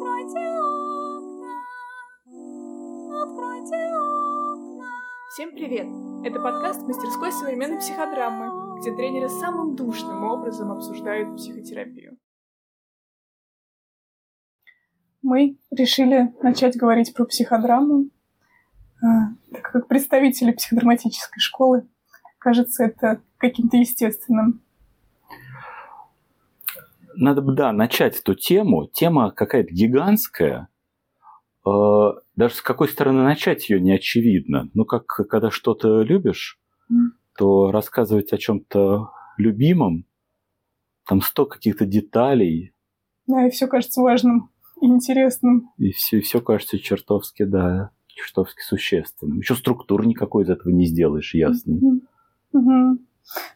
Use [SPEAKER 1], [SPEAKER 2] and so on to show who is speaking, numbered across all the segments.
[SPEAKER 1] Откройте окна, откройте окна.
[SPEAKER 2] Всем привет! Это подкаст мастерской современной психодрамы, где тренеры самым душным образом обсуждают психотерапию. Мы решили начать говорить про психодраму, а, так как представители психодраматической школы, кажется, это каким-то естественным
[SPEAKER 3] надо бы, да, начать эту тему. Тема какая-то гигантская. Э, даже с какой стороны начать ее не очевидно. Ну, как когда что-то любишь, mm. то рассказывать о чем-то любимом, там сто каких-то деталей.
[SPEAKER 2] Да, и все кажется важным и интересным.
[SPEAKER 3] И все, и все кажется чертовски, да, чертовски существенным. Еще структуру никакой из этого не сделаешь.
[SPEAKER 2] Mm-hmm. Mm-hmm.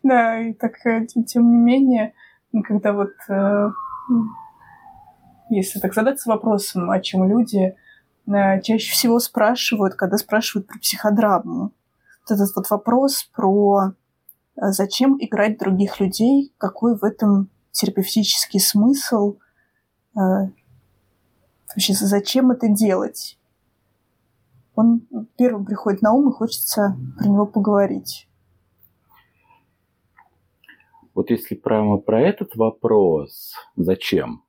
[SPEAKER 2] Да, и так, э, тем не менее, когда вот, э, если так задаться вопросом, о чем люди э, чаще всего спрашивают, когда спрашивают про психодраму. Вот этот вот вопрос про э, зачем играть других людей, какой в этом терапевтический смысл, вообще зачем это делать. Он первым приходит на ум, и хочется про него поговорить.
[SPEAKER 3] Вот если прямо про этот вопрос, зачем?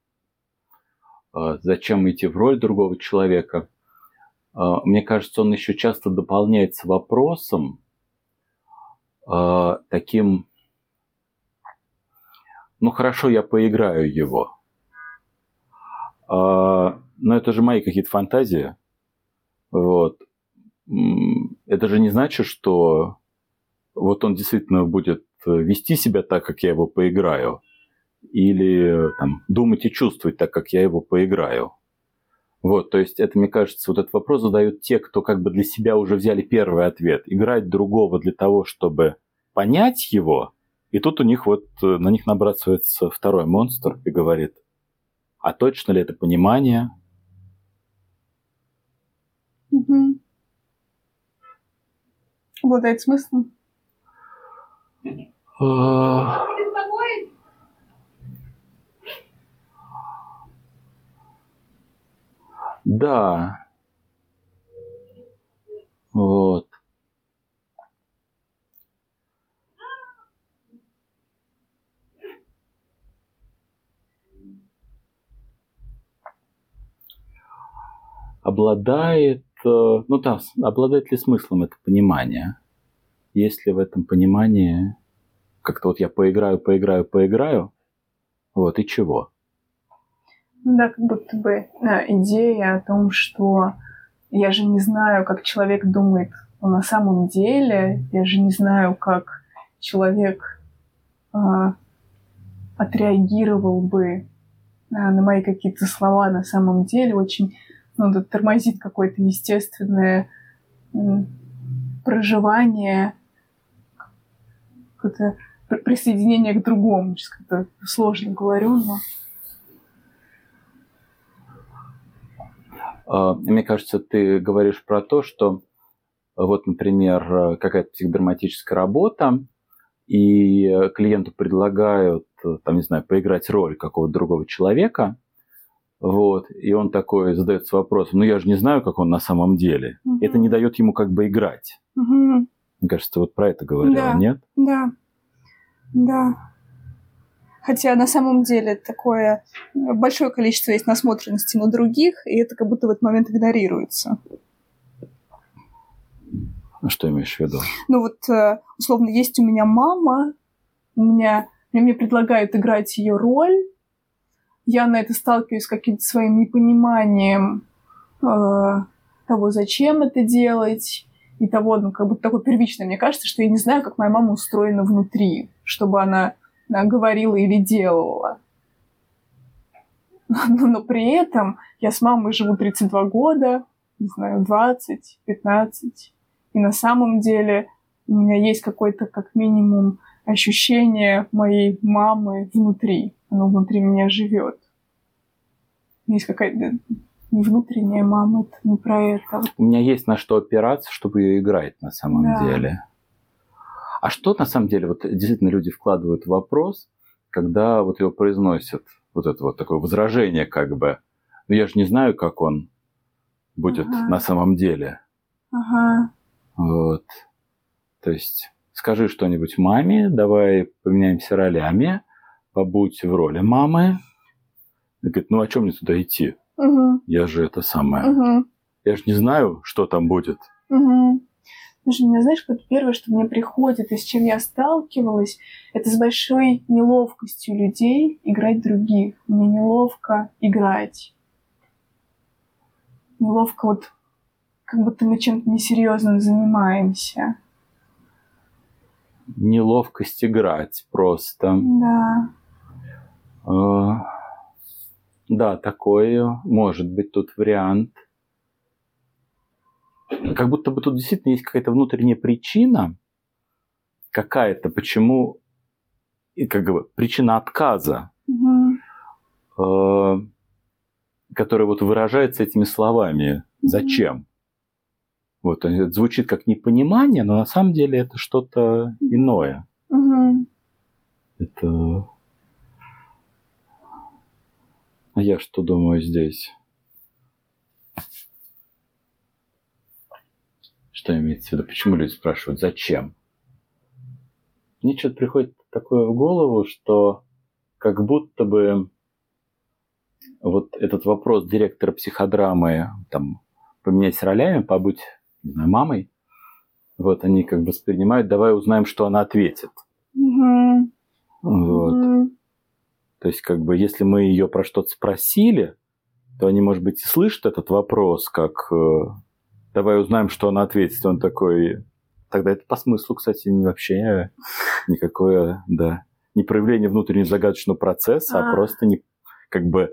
[SPEAKER 3] А, зачем идти в роль другого человека? А, мне кажется, он еще часто дополняется вопросом а, таким, ну хорошо, я поиграю его. Но это же мои какие-то фантазии. Вот. Это же не значит, что вот он действительно будет вести себя так, как я его поиграю, или там, думать и чувствовать так, как я его поиграю. Вот, то есть это, мне кажется, вот этот вопрос задают те, кто как бы для себя уже взяли первый ответ. Играть другого для того, чтобы понять его, и тут у них вот, э, на них набрасывается второй монстр и говорит, а точно ли это понимание?
[SPEAKER 2] Угу. Обладает смыслом?
[SPEAKER 3] А. Да. Вот. Обладает, э, ну да, обладает ли смыслом это понимание? Есть ли в этом понимании как-то вот я поиграю, поиграю, поиграю, вот, и чего?
[SPEAKER 2] Ну да, как будто бы да, идея о том, что я же не знаю, как человек думает на самом деле, я же не знаю, как человек э, отреагировал бы э, на мои какие-то слова на самом деле, очень ну, тормозит какое-то естественное проживание, какое-то присоединение к другому. Сейчас как-то сложно говорю, но...
[SPEAKER 3] А, мне кажется, ты говоришь про то, что вот, например, какая-то психодраматическая работа, и клиенту предлагают, там, не знаю, поиграть роль какого-то другого человека, вот, и он такой задается вопросом, ну я же не знаю, как он на самом деле. Угу. Это не дает ему как бы играть. Угу. Мне кажется, вот про это говорила,
[SPEAKER 2] да,
[SPEAKER 3] нет?
[SPEAKER 2] Да. Да. Хотя на самом деле такое большое количество есть насмотренности на других, и это как будто в этот момент игнорируется.
[SPEAKER 3] А что имеешь в виду?
[SPEAKER 2] Ну вот, э, условно, есть у меня мама, у меня, мне предлагают играть ее роль, я на это сталкиваюсь с каким-то своим непониманием э, того, зачем это делать, и того, ну, как будто такое первичное. Мне кажется, что я не знаю, как моя мама устроена внутри, чтобы она, она говорила или делала. Но, но при этом я с мамой живу 32 года, не знаю, 20, 15. И на самом деле у меня есть какое-то, как минимум, ощущение моей мамы внутри. Оно внутри меня живет. Есть какая-то не внутренняя мама, это не про это.
[SPEAKER 3] У меня есть на что опираться, чтобы ее играть на самом да. деле. А что на самом деле, вот действительно люди вкладывают в вопрос, когда вот его произносят, вот это вот такое возражение как бы, Но я же не знаю, как он будет
[SPEAKER 2] Ага.
[SPEAKER 3] на самом деле.
[SPEAKER 2] Ага.
[SPEAKER 3] Вот. То есть скажи что-нибудь маме, давай поменяемся ролями, побудь в роли мамы. И говорит, ну а чем мне туда идти?
[SPEAKER 2] Угу.
[SPEAKER 3] Я же это самое.
[SPEAKER 2] Угу.
[SPEAKER 3] Я же не знаю, что там будет.
[SPEAKER 2] Угу. Слушай, мне знаешь, вот первое, что мне приходит, и с чем я сталкивалась, это с большой неловкостью людей играть других. Мне неловко играть. Неловко вот, как будто мы чем-то несерьезным занимаемся.
[SPEAKER 3] Неловкость играть просто.
[SPEAKER 2] Да.
[SPEAKER 3] Э, Да, такое может быть тут вариант. Как будто бы тут действительно есть какая-то внутренняя причина, какая-то, почему, и как бы причина отказа,
[SPEAKER 2] Мгм.
[SPEAKER 3] э, которая вот выражается этими словами. Зачем? Вот это звучит как непонимание, но на самом деле это что-то иное.
[SPEAKER 2] Мгм.
[SPEAKER 3] Это... А я что думаю здесь? Что имеется в виду? Почему люди спрашивают, зачем? Мне что-то приходит такое в голову, что как будто бы вот этот вопрос директора психодрамы, там, поменять ролями, побудь, не знаю, мамой, вот они как бы воспринимают, давай узнаем, что она ответит.
[SPEAKER 2] Мгм.
[SPEAKER 3] Вот.
[SPEAKER 2] Мгм.
[SPEAKER 3] То есть, как бы, если мы ее про что-то спросили, то они, может быть, и слышат этот вопрос, как э, давай узнаем, что она ответит. Он такой, тогда это по смыслу, кстати, вообще никакое, да, не проявление внутреннего загадочного процесса, а,
[SPEAKER 2] А.
[SPEAKER 3] просто не, как бы,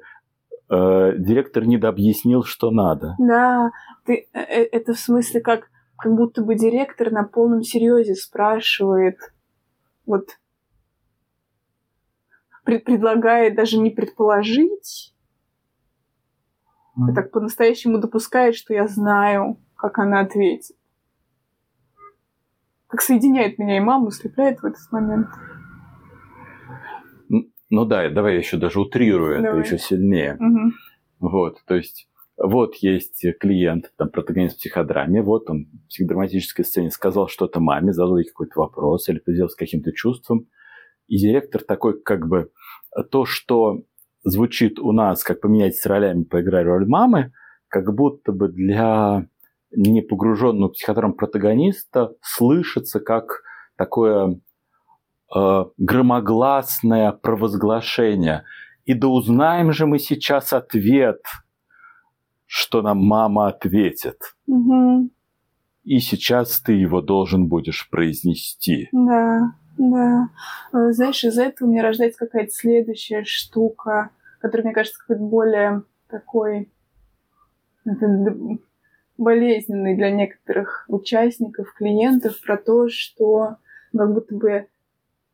[SPEAKER 3] э, директор недообъяснил, что надо.
[SPEAKER 2] Да, ты, э, э, это в смысле как, как будто бы директор на полном серьезе спрашивает, вот пред- предлагает даже не предположить, а так по-настоящему допускает, что я знаю, как она ответит. Как соединяет меня и маму, слепляет в этот момент.
[SPEAKER 3] Ну да, давай я еще даже утрирую это
[SPEAKER 2] Давай.
[SPEAKER 3] еще сильнее.
[SPEAKER 2] Мгм.
[SPEAKER 3] Вот, то есть вот есть клиент, там, протагонист в психодраме, вот он в психодраматической сцене сказал что-то маме, задал ей какой-то вопрос или поделился каким-то чувством, и директор такой как бы то, что звучит у нас, как поменять ролями, поиграй роль мамы, как будто бы для непогруженного в психодрам протагониста слышится как такое э, громогласное провозглашение. И да узнаем же мы сейчас ответ, что нам мама ответит.
[SPEAKER 2] Мгм.
[SPEAKER 3] И сейчас ты его должен будешь произнести.
[SPEAKER 2] Да, да. Э, Знаешь, из этого у меня рождается какая-то следующая штука, которая, мне кажется, какой-то более такой болезненный для некоторых участников, клиентов, про то, что как будто бы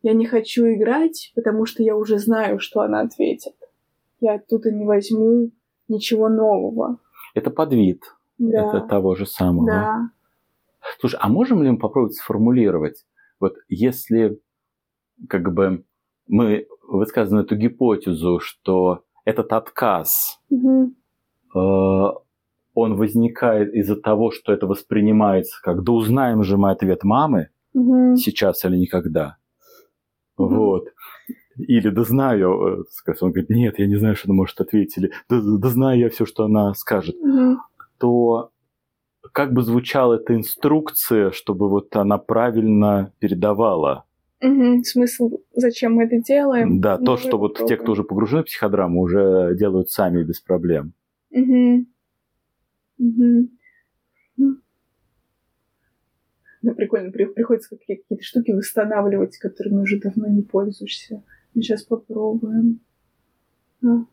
[SPEAKER 2] я не хочу играть, потому что я уже знаю, что она ответит. Я оттуда не возьму ничего нового.
[SPEAKER 3] Это подвид
[SPEAKER 2] Да,
[SPEAKER 3] это того же самого.
[SPEAKER 2] да.
[SPEAKER 3] Слушай, а можем ли мы попробовать сформулировать, вот если как бы мы высказываем эту гипотезу, что этот отказ,
[SPEAKER 2] Мгм.
[SPEAKER 3] э, он возникает из-за того, что это воспринимается как «да узнаем же мы ответ мамы
[SPEAKER 2] Мгм.
[SPEAKER 3] сейчас или никогда».
[SPEAKER 2] Мгм.
[SPEAKER 3] Вот. Или «да знаю», э, скажем, он говорит «нет, я не знаю, что она может ответить», или «да, да знаю я все, что она скажет»,
[SPEAKER 2] Мгм.
[SPEAKER 3] то как бы звучала эта инструкция, чтобы вот она правильно передавала.
[SPEAKER 2] Мгм. Смысл, зачем мы это делаем?
[SPEAKER 3] Да, то,
[SPEAKER 2] Давай
[SPEAKER 3] что вот те,
[SPEAKER 2] попробуем.
[SPEAKER 3] кто уже погружены в психодраму, уже делают сами без проблем.
[SPEAKER 2] Мгм. М. Ну, прикольно, при- приходится какие- какие-то штуки восстанавливать, которыми уже давно не пользуешься. Ну, сейчас попробуем. А.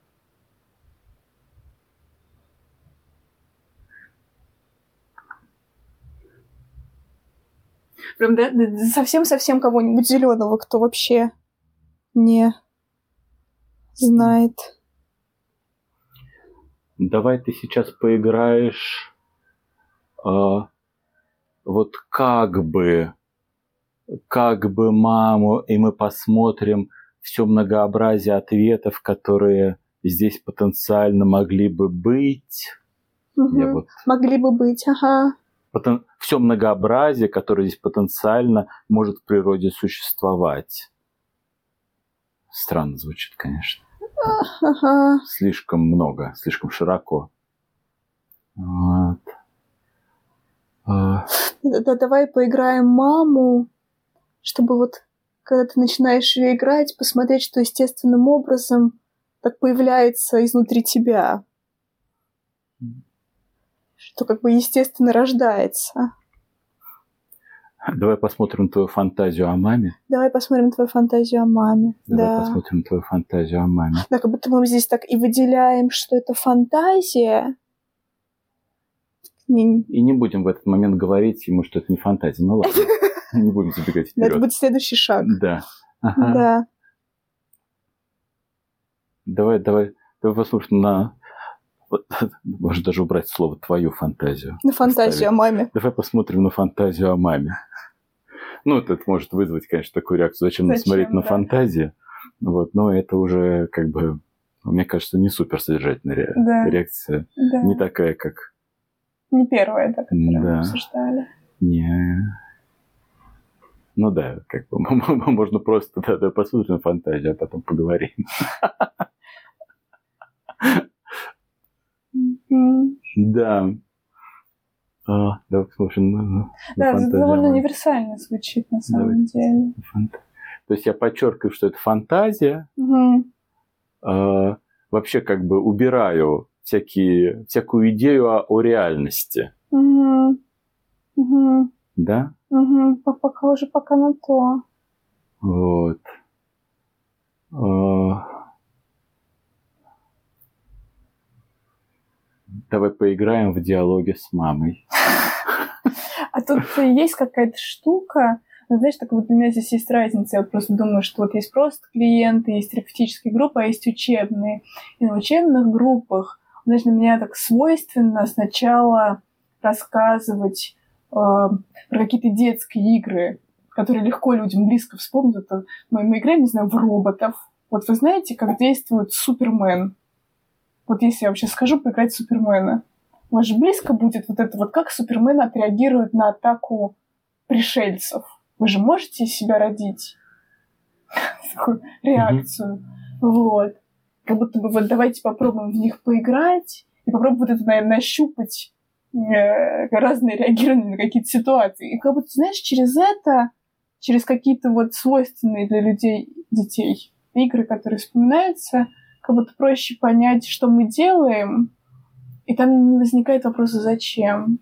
[SPEAKER 2] Прям да, совсем-совсем кого-нибудь зеленого, кто вообще не знает.
[SPEAKER 3] Давай ты сейчас поиграешь а, вот как бы, как бы маму, и мы посмотрим все многообразие ответов, которые здесь потенциально могли бы быть. Я вот
[SPEAKER 2] Могли бы быть, ага.
[SPEAKER 3] Все многообразие, которое здесь потенциально может в природе существовать. Странно звучит, конечно.
[SPEAKER 2] Ага.
[SPEAKER 3] Слишком много, слишком широко. Вот. А,
[SPEAKER 2] Да, да, давай поиграем маму, чтобы вот, когда ты начинаешь ее играть, посмотреть, что естественным образом так появляется изнутри тебя. Что как бы естественно рождается.
[SPEAKER 3] Давай посмотрим твою фантазию о маме.
[SPEAKER 2] Давай посмотрим твою фантазию о маме.
[SPEAKER 3] Давай
[SPEAKER 2] да.
[SPEAKER 3] посмотрим твою фантазию о маме.
[SPEAKER 2] Да, как будто мы здесь так и выделяем, что это фантазия. Не-
[SPEAKER 3] И не будем в этот момент говорить ему, что это не фантазия. Ну ладно, не будем забегать
[SPEAKER 2] да, это
[SPEAKER 3] вперед.
[SPEAKER 2] будет следующий шаг.
[SPEAKER 3] Да.
[SPEAKER 2] Да.
[SPEAKER 3] Давай, давай, давай послушаем на... Можно даже убрать слово «твою фантазию».
[SPEAKER 2] На фантазию о маме.
[SPEAKER 3] Давай посмотрим на фантазию о маме. Ну, это может вызвать, конечно, такую реакцию. Зачем, нам
[SPEAKER 2] Зачем,
[SPEAKER 3] смотреть на
[SPEAKER 2] да.
[SPEAKER 3] фантазию? Вот, но это уже как бы, мне кажется, не супер содержательная ре-
[SPEAKER 2] Да.
[SPEAKER 3] реакция.
[SPEAKER 2] Да.
[SPEAKER 3] Не такая, как
[SPEAKER 2] Не первая, да, которую мы
[SPEAKER 3] Да.
[SPEAKER 2] обсуждали.
[SPEAKER 3] не... Ну да, как бы можно просто да, да, посмотрим на фантазию, а потом поговорим.
[SPEAKER 2] Мгм.
[SPEAKER 3] Да. А, давай посмотрим на, на- на
[SPEAKER 2] Да, это довольно универсально звучит на самом
[SPEAKER 3] Давайте.
[SPEAKER 2] деле.
[SPEAKER 3] Фант- То есть я подчеркиваю, что это фантазия,
[SPEAKER 2] Мгм.
[SPEAKER 3] а, вообще как бы убираю всякие, всякую идею о, о реальности,
[SPEAKER 2] Мгм. Мгм.
[SPEAKER 3] да?
[SPEAKER 2] П- Похоже пока на то.
[SPEAKER 3] Вот. А, Давай поиграем в диалоге с мамой.
[SPEAKER 2] А тут есть какая-то штука, ну, знаешь, так вот для меня здесь есть разница. Я вот просто думаю, что вот есть просто клиенты, есть терапевтические группы, а есть учебные. И на учебных группах, знаешь, для меня так свойственно сначала рассказывать э, про какие-то детские игры, которые легко людям близко вспомнить. Это мы, мы играем, не знаю, в роботов. Вот вы знаете, как действует Супермен? Вот если я вообще скажу поиграть в Супермена. Же близко будет вот это вот, как Супермен отреагирует на атаку пришельцев. Вы же можете себя родить такую реакцию. Вот. Как будто бы вот давайте попробуем в них поиграть и попробуем вот это, наверное, нащупать э, разные реагирования на какие-то ситуации. И как будто, знаешь, через это, через какие-то вот свойственные для людей, детей игры, которые вспоминаются, как будто проще понять, что мы делаем, и там не возникает вопроса «зачем?».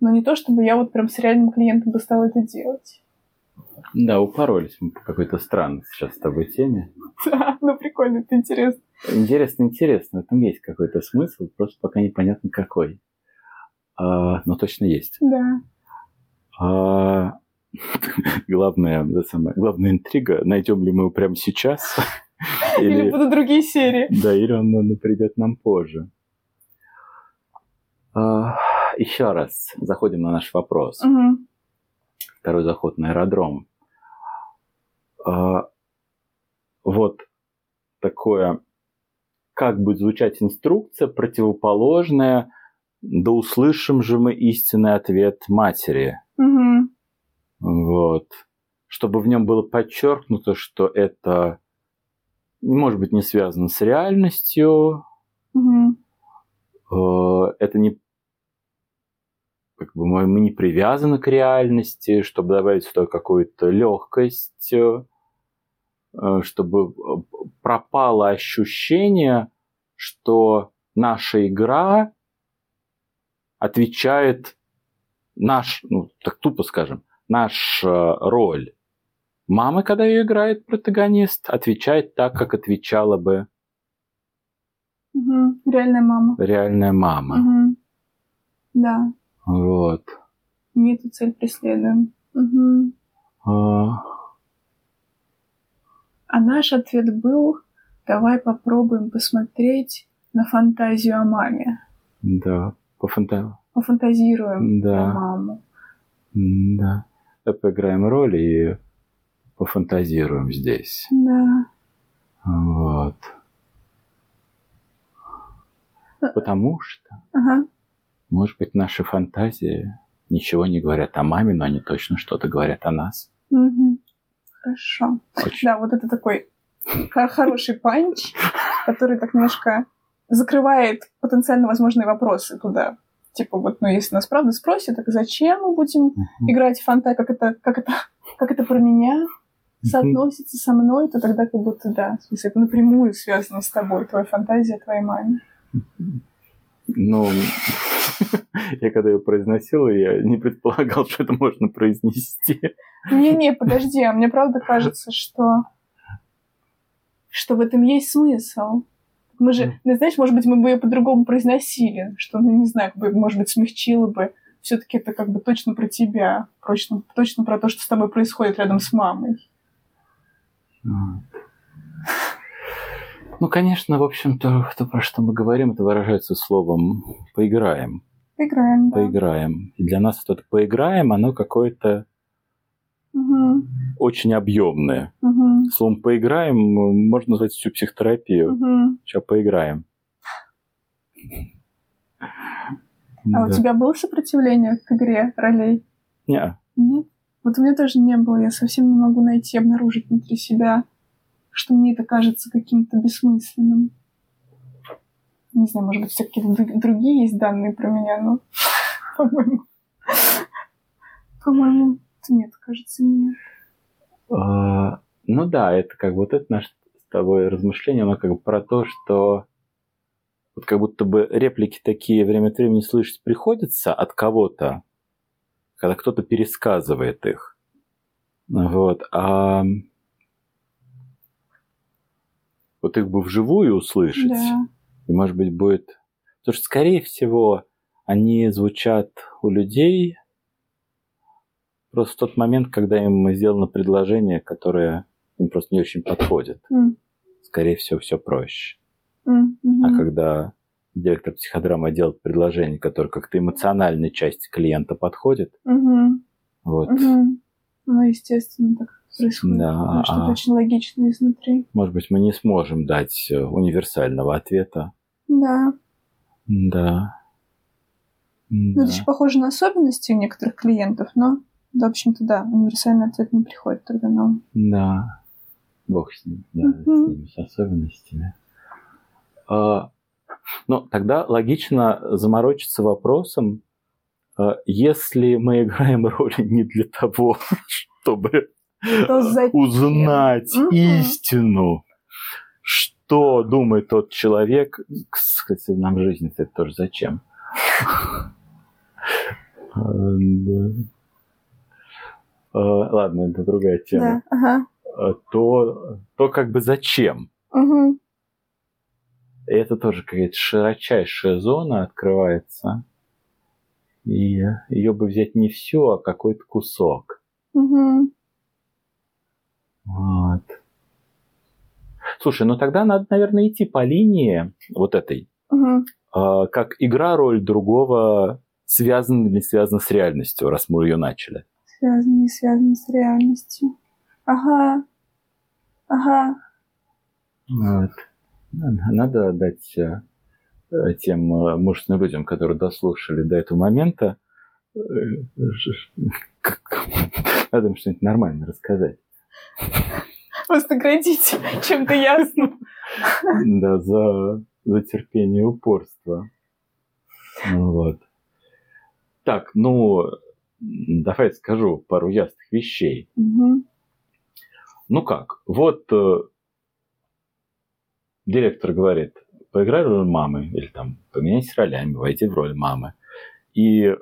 [SPEAKER 2] Но не то, чтобы я вот прям с реальным клиентом бы стала это делать.
[SPEAKER 3] Да, упоролись мы по какой-то странной сейчас с тобой теме.
[SPEAKER 2] Да, ну прикольно, это интересно.
[SPEAKER 3] Интересно, интересно. Этом есть какой-то смысл, просто пока непонятно какой. А, но точно есть.
[SPEAKER 2] Да.
[SPEAKER 3] А, главная, да, самая, главная интрига, найдем ли мы его прямо сейчас,
[SPEAKER 2] Или,
[SPEAKER 3] или,
[SPEAKER 2] будут другие серии.
[SPEAKER 3] да, или он, он придет нам позже. А, еще раз заходим на наш вопрос.
[SPEAKER 2] Мгм.
[SPEAKER 3] Второй заход на аэродром. А, вот такое, как будет звучать инструкция, противоположная, да услышим же мы истинный ответ матери.
[SPEAKER 2] Мгм.
[SPEAKER 3] Вот. Чтобы в нем было подчеркнуто, что это, может быть, не связано с реальностью, э, это не как бы мы, мы не привязаны к реальности, чтобы добавить сюда какую-то легкость, э, чтобы э, пропало ощущение, что наша игра отвечает наш, ну, так тупо скажем, наша роль. Мама, когда ее играет протагонист, отвечает так, как отвечала бы
[SPEAKER 2] Мгм. Реальная мама.
[SPEAKER 3] реальная мама.
[SPEAKER 2] Мгм. Да,
[SPEAKER 3] Вот.
[SPEAKER 2] мы эту цель преследуем. Мгм.
[SPEAKER 3] А,
[SPEAKER 2] А наш ответ был, давай попробуем посмотреть на фантазию о маме.
[SPEAKER 3] Да, пофанта...
[SPEAKER 2] Пофантазируем
[SPEAKER 3] Да.
[SPEAKER 2] про маму.
[SPEAKER 3] Да. Давай поиграем роль и пофантазируем здесь.
[SPEAKER 2] Да.
[SPEAKER 3] Вот. Потому что,
[SPEAKER 2] Ага.
[SPEAKER 3] может быть, наши фантазии ничего не говорят о маме, но они точно что-то говорят о нас.
[SPEAKER 2] Мгм. Хорошо.
[SPEAKER 3] Очень.
[SPEAKER 2] Да, вот это такой хо- хороший панч, который так немножко закрывает потенциально возможные вопросы туда. Типа вот, ну, если нас правда спросят, так зачем мы будем играть в фантазию, как это, как это, как это про меня соотносится со мной, то тогда как будто да, в смысле, это напрямую связано с тобой, твоя фантазия твоей маме.
[SPEAKER 3] Ну, я когда ее произносил, я не предполагал, что это можно произнести.
[SPEAKER 2] Не-не, подожди, а мне правда кажется, что что в этом есть смысл. Мы же, ну, знаешь, может быть, мы бы ее по-другому произносили, что, ну, не знаю, как бы, может быть, смягчило бы. Все-таки это как бы точно про тебя, точно, точно про то, что с тобой происходит рядом с мамой.
[SPEAKER 3] Ну, конечно, в общем-то, то, про что мы говорим, это выражается словом «поиграем».
[SPEAKER 2] Поиграем, да.
[SPEAKER 3] Поиграем. И для нас вот это «поиграем», оно какое-то Очень объемное.
[SPEAKER 2] мгм,
[SPEAKER 3] Словом «поиграем» можно назвать всю психотерапию.
[SPEAKER 2] мгм.
[SPEAKER 3] Сейчас поиграем.
[SPEAKER 2] А у тебя было сопротивление к игре ролей?
[SPEAKER 3] Не,
[SPEAKER 2] Нет? Вот у меня тоже не было. Я совсем не могу найти, обнаружить внутри себя, что мне это кажется каким-то бессмысленным. Не знаю, может быть, все какие-то друг- другие есть данные про меня, но, по-моему, по-моему, нет, кажется, нет.
[SPEAKER 3] А, Ну да, это как бы вот это наше с тобой размышление, оно как бы про то, что вот как будто бы реплики такие время от времени слышать приходится от кого-то, когда кто-то пересказывает их. Вот. А вот их бы вживую услышать,
[SPEAKER 2] Да.
[SPEAKER 3] и, может быть, будет... Потому что, скорее всего, они звучат у людей просто в тот момент, когда им сделано предложение, которое им просто не очень подходит.
[SPEAKER 2] М,
[SPEAKER 3] Скорее всего, все проще.
[SPEAKER 2] мгм.
[SPEAKER 3] А когда директор психодрамы делает предложение, которое как-то эмоциональной части клиента подходит,
[SPEAKER 2] Мгм,
[SPEAKER 3] вот,
[SPEAKER 2] мгм. Ну, естественно, так происходит.
[SPEAKER 3] Да,
[SPEAKER 2] потому что
[SPEAKER 3] а-
[SPEAKER 2] очень логично изнутри.
[SPEAKER 3] может быть, мы не сможем дать э, универсального ответа.
[SPEAKER 2] Да.
[SPEAKER 3] Да.
[SPEAKER 2] Ну,
[SPEAKER 3] Да.
[SPEAKER 2] это еще похоже на особенности у некоторых клиентов, но, в общем-то, да, универсальный ответ не приходит тогда на ум.
[SPEAKER 3] Да. Бог с ним, да,
[SPEAKER 2] Мгм.
[SPEAKER 3] с ними, с особенностями. А, ну, тогда логично заморочиться вопросом, а, если мы играем роли не для того, чтобы узнать
[SPEAKER 2] Мгм.
[SPEAKER 3] истину, что думает тот человек, кстати, нам в жизни это тоже зачем? А, да. А, Ладно, это другая тема.
[SPEAKER 2] Да, ага.
[SPEAKER 3] А, то, то как бы зачем? И это тоже какая-то широчайшая зона открывается. И ее бы взять не все, а какой-то кусок.
[SPEAKER 2] Мгм.
[SPEAKER 3] Вот. Слушай, ну тогда надо, наверное, идти по линии вот этой.
[SPEAKER 2] Мгм.
[SPEAKER 3] а, как игра роль другого связана или не связана с реальностью, раз мы ее начали.
[SPEAKER 2] Связано, не связано с реальностью. Ага. Ага.
[SPEAKER 3] Вот. Надо- Надо дать э, э, тем э, мужественным людям, которые дослушали до этого момента, надо им что-нибудь нормально рассказать.
[SPEAKER 2] Просто градите чем-то ясным.
[SPEAKER 3] Да, за, за терпение и упорство. Ну Вот. Так, ну, давай скажу пару ясных вещей.
[SPEAKER 2] Мгм.
[SPEAKER 3] Ну как, вот э, директор говорит, поиграй роль мамы, или там поменяйся ролями, войди в роль мамы. И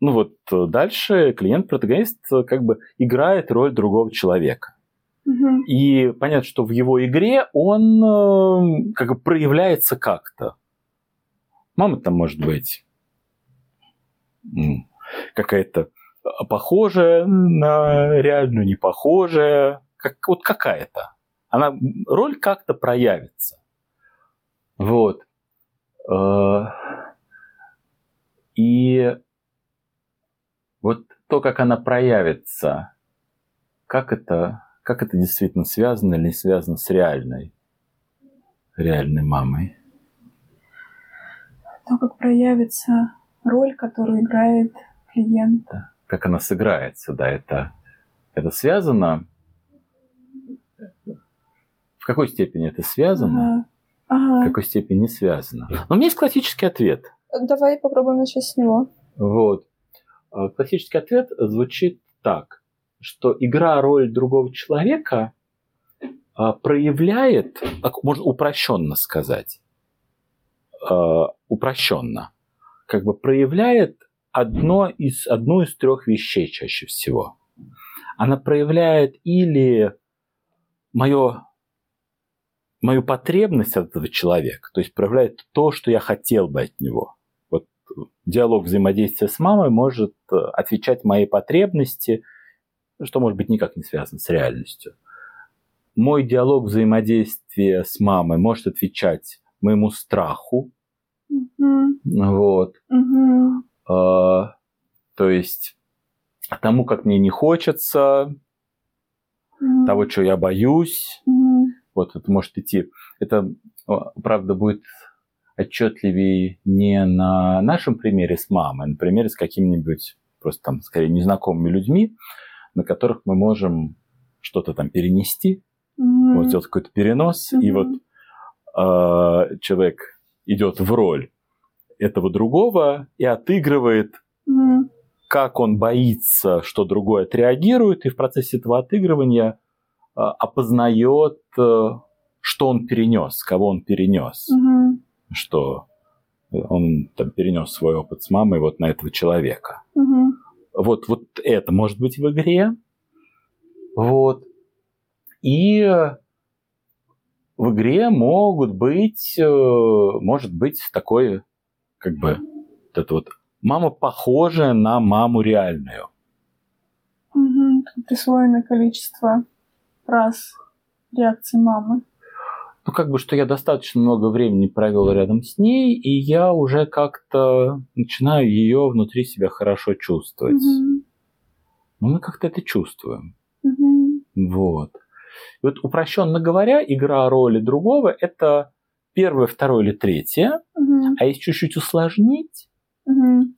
[SPEAKER 3] ну вот дальше клиент-протагонист как бы играет роль другого человека. И понятно, что в его игре он э, как бы проявляется как-то. Мама там может быть какая-то похожая на реальную, не похожая, как, вот какая-то. Она, роль как-то проявится. Вот. Э, И вот то, как она проявится, как это, как это действительно связано или не связано с реальной реальной мамой?
[SPEAKER 2] То, как проявится роль, которую играет клиент.
[SPEAKER 3] Как она сыграется, да, это, это связано? В какой степени это связано?
[SPEAKER 2] Ага.
[SPEAKER 3] В
[SPEAKER 2] Ага.
[SPEAKER 3] какой степени не связано? Но у меня есть классический ответ.
[SPEAKER 2] Давай попробуем начать с него.
[SPEAKER 3] Вот. А, Классический ответ звучит так, что игра роль другого человека а, проявляет, так можно упрощенно сказать, а, упрощенно, как бы проявляет одно из, одну из трех вещей чаще всего. Она проявляет или мое, мою потребность от этого человека, то есть проявляет то, что я хотел бы от него. Вот диалог взаимодействия с мамой может э, отвечать моей потребности, что может быть никак не связано с реальностью. Мой диалог взаимодействия с мамой может отвечать моему страху,
[SPEAKER 2] Мгм.
[SPEAKER 3] вот,
[SPEAKER 2] Мгм.
[SPEAKER 3] А, то есть тому, как мне не хочется,
[SPEAKER 2] Мгм.
[SPEAKER 3] того, чего я боюсь.
[SPEAKER 2] Мгм.
[SPEAKER 3] Вот это может идти. Это, о, правда, будет отчетливее не на нашем примере с мамой, а на примере с какими-нибудь просто там, скорее, незнакомыми людьми, на которых мы можем что-то там перенести,
[SPEAKER 2] Мгм.
[SPEAKER 3] вот сделать какой-то перенос, и
[SPEAKER 2] Мгм.
[SPEAKER 3] вот а, человек идет в роль этого другого и отыгрывает
[SPEAKER 2] Мгм.
[SPEAKER 3] как он боится, что другой отреагирует, и в процессе этого отыгрывания а, опознает, э, что он перенес, кого он перенес,
[SPEAKER 2] Мгм.
[SPEAKER 3] что он там перенес свой опыт с мамой вот на этого человека.
[SPEAKER 2] Мгм.
[SPEAKER 3] Вот, вот это может быть в игре. Вот. И в игре могут быть, э, может быть такой, как бы, вот это вот мама похожая на маму реальную.
[SPEAKER 2] Мгм. Присвоенное количество раз реакции мамы.
[SPEAKER 3] Ну, как бы, что я достаточно много времени провел рядом с ней, и я уже как-то начинаю ее внутри себя хорошо чувствовать. Ну, мы как-то это чувствуем.
[SPEAKER 2] Мгм.
[SPEAKER 3] Вот. И вот упрощенно говоря, игра роли другого – это первое, второе или третье.
[SPEAKER 2] Мгм.
[SPEAKER 3] А если чуть-чуть усложнить,
[SPEAKER 2] Мгм.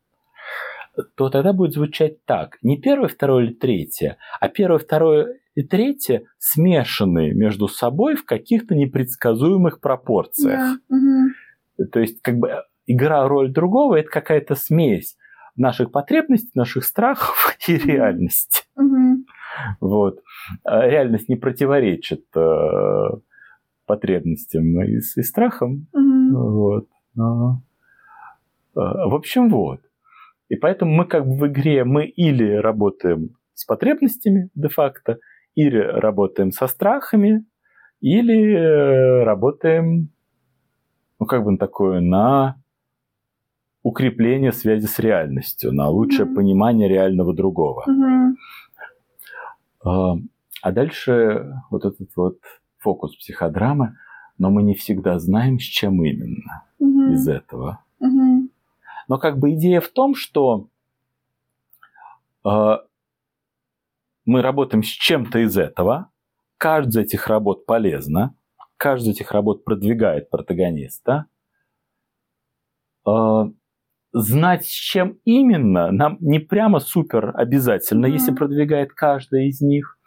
[SPEAKER 3] то тогда будет звучать так. Не первое, второе или третье, а первое, второе и третье смешанные между собой в каких-то непредсказуемых пропорциях.
[SPEAKER 2] Да. Мгм.
[SPEAKER 3] То есть, как бы игра роль другого это какая-то смесь наших потребностей, наших страхов и реальности.
[SPEAKER 2] Мгм.
[SPEAKER 3] Вот. А Реальность не противоречит э, потребностям и, и страхам.
[SPEAKER 2] Мгм.
[SPEAKER 3] Вот. Но, э, в общем, вот. И поэтому мы как бы в игре мы или работаем с потребностями де-факто, или работаем со страхами, или э, работаем, ну, как бы на такое, на укрепление связи с реальностью, на лучшее
[SPEAKER 2] Мгм.
[SPEAKER 3] понимание реального другого. А а дальше вот этот вот фокус психодрамы, но мы не всегда знаем, с чем именно
[SPEAKER 2] Мгм.
[SPEAKER 3] из этого.
[SPEAKER 2] Мгм.
[SPEAKER 3] Но как бы идея в том, что э, мы работаем с чем-то из этого, каждая из этих работ полезна, каждая из этих работ продвигает протагониста. Э, знать, с чем именно, нам не прямо супер обязательно,
[SPEAKER 2] Мгм.
[SPEAKER 3] если продвигает каждая из них.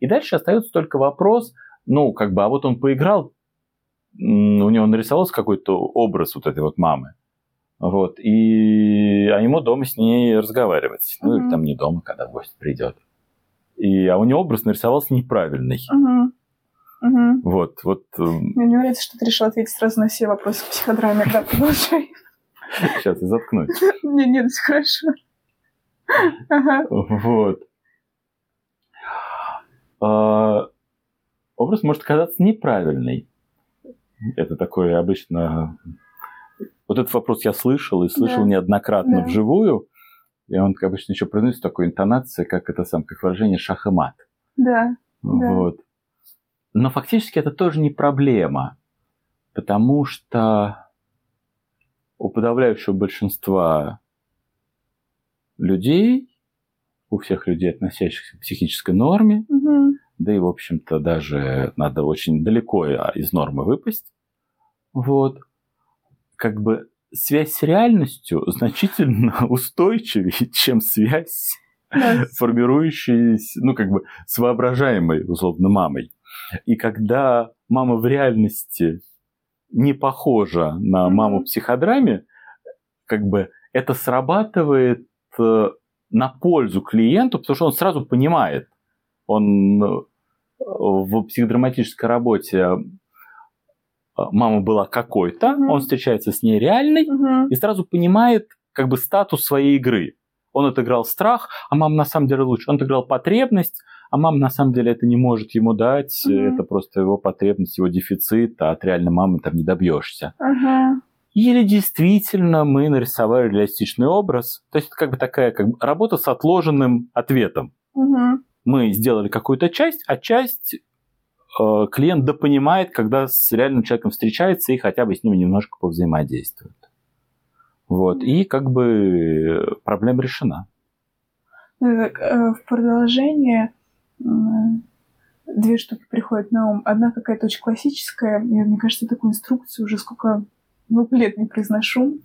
[SPEAKER 3] И дальше остается только вопрос, ну, как бы, а вот он поиграл, у него нарисовался какой-то образ вот этой вот мамы. Вот, и а ему дома с ней разговаривать. Ну, или там не дома, когда гость придет. И, а у него образ нарисовался неправильный.
[SPEAKER 2] Мгм. Мгм.
[SPEAKER 3] Вот, вот эм,
[SPEAKER 2] Мне не нравится, что ты решил ответить сразу на все вопросы в психодраме. Да, продолжай.
[SPEAKER 3] сейчас я заткнусь.
[SPEAKER 2] Не, нет, все хорошо. Ага.
[SPEAKER 3] Вот. А, образ может казаться неправильный. Это такое обычно... Вот этот вопрос я слышал, и слышал
[SPEAKER 2] Да.
[SPEAKER 3] неоднократно
[SPEAKER 2] Да.
[SPEAKER 3] вживую. И он обычно еще произносит такой интонацией, как это сам, как выражение шах и мат.
[SPEAKER 2] Да. Да.
[SPEAKER 3] Вот. Но фактически это тоже не проблема, потому что у подавляющего большинства людей, у всех людей, относящихся к психической норме,
[SPEAKER 2] Мгм.
[SPEAKER 3] Да и, в общем-то, даже надо очень далеко из нормы выпасть, вот, как бы связь с реальностью значительно устойчивее, чем связь,
[SPEAKER 2] Да.
[SPEAKER 3] формирующаяся, ну, как бы, с воображаемой, условно, мамой. И когда мама в реальности не похожа на маму в психодраме, как бы это срабатывает э, на пользу клиенту, потому что он сразу понимает. Он э, в психодраматической работе э, мама была какой-то,
[SPEAKER 2] Мгм.
[SPEAKER 3] он встречается с ней реальной
[SPEAKER 2] Мгм.
[SPEAKER 3] и сразу понимает как бы статус своей игры. Он отыграл страх, а мама на самом деле лучше. Он отыграл потребность, а мама на самом деле это не может ему дать.
[SPEAKER 2] Мгм.
[SPEAKER 3] Это просто его потребность, его дефицит, а от реальной мамы там не добьешься.
[SPEAKER 2] Ага.
[SPEAKER 3] Или действительно мы нарисовали реалистичный образ. То есть это как бы такая как бы работа с отложенным ответом.
[SPEAKER 2] Мгм.
[SPEAKER 3] Мы сделали какую-то часть, а часть э, клиент допонимает, когда с реальным человеком встречается и хотя бы с ним немножко повзаимодействует. Вот. И как бы проблема решена.
[SPEAKER 2] Ну, так, э, В продолжение две штуки приходят на ум. Одна какая-то очень классическая. Я, мне кажется, такую инструкцию уже сколько много лет не произношу.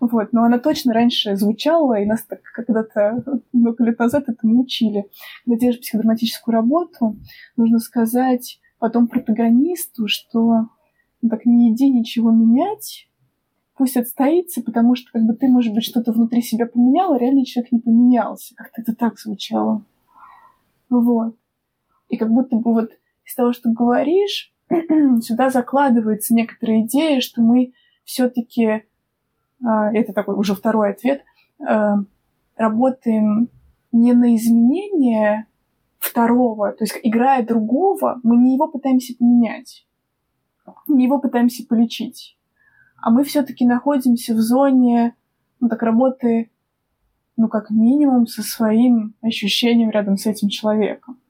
[SPEAKER 2] Вот. Но она точно раньше звучала, и нас так когда-то много лет назад этому учили. Когда делаешь психодраматическую работу, нужно сказать потом протагонисту, что ну, так не иди ничего менять, пусть отстоится, потому что как бы ты, может быть, что-то внутри себя поменял, а реальный человек не поменялся. Как-то это так звучало. Вот. И как будто бы вот из того, что говоришь, сюда закладывается некоторая идея, что мы все-таки, это такой уже второй ответ, а, работаем не на изменение второго, то есть играя другого, мы не его пытаемся поменять, не его пытаемся полечить, а мы все-таки находимся в зоне, ну так, работы, ну как минимум со своим ощущением рядом с этим человеком,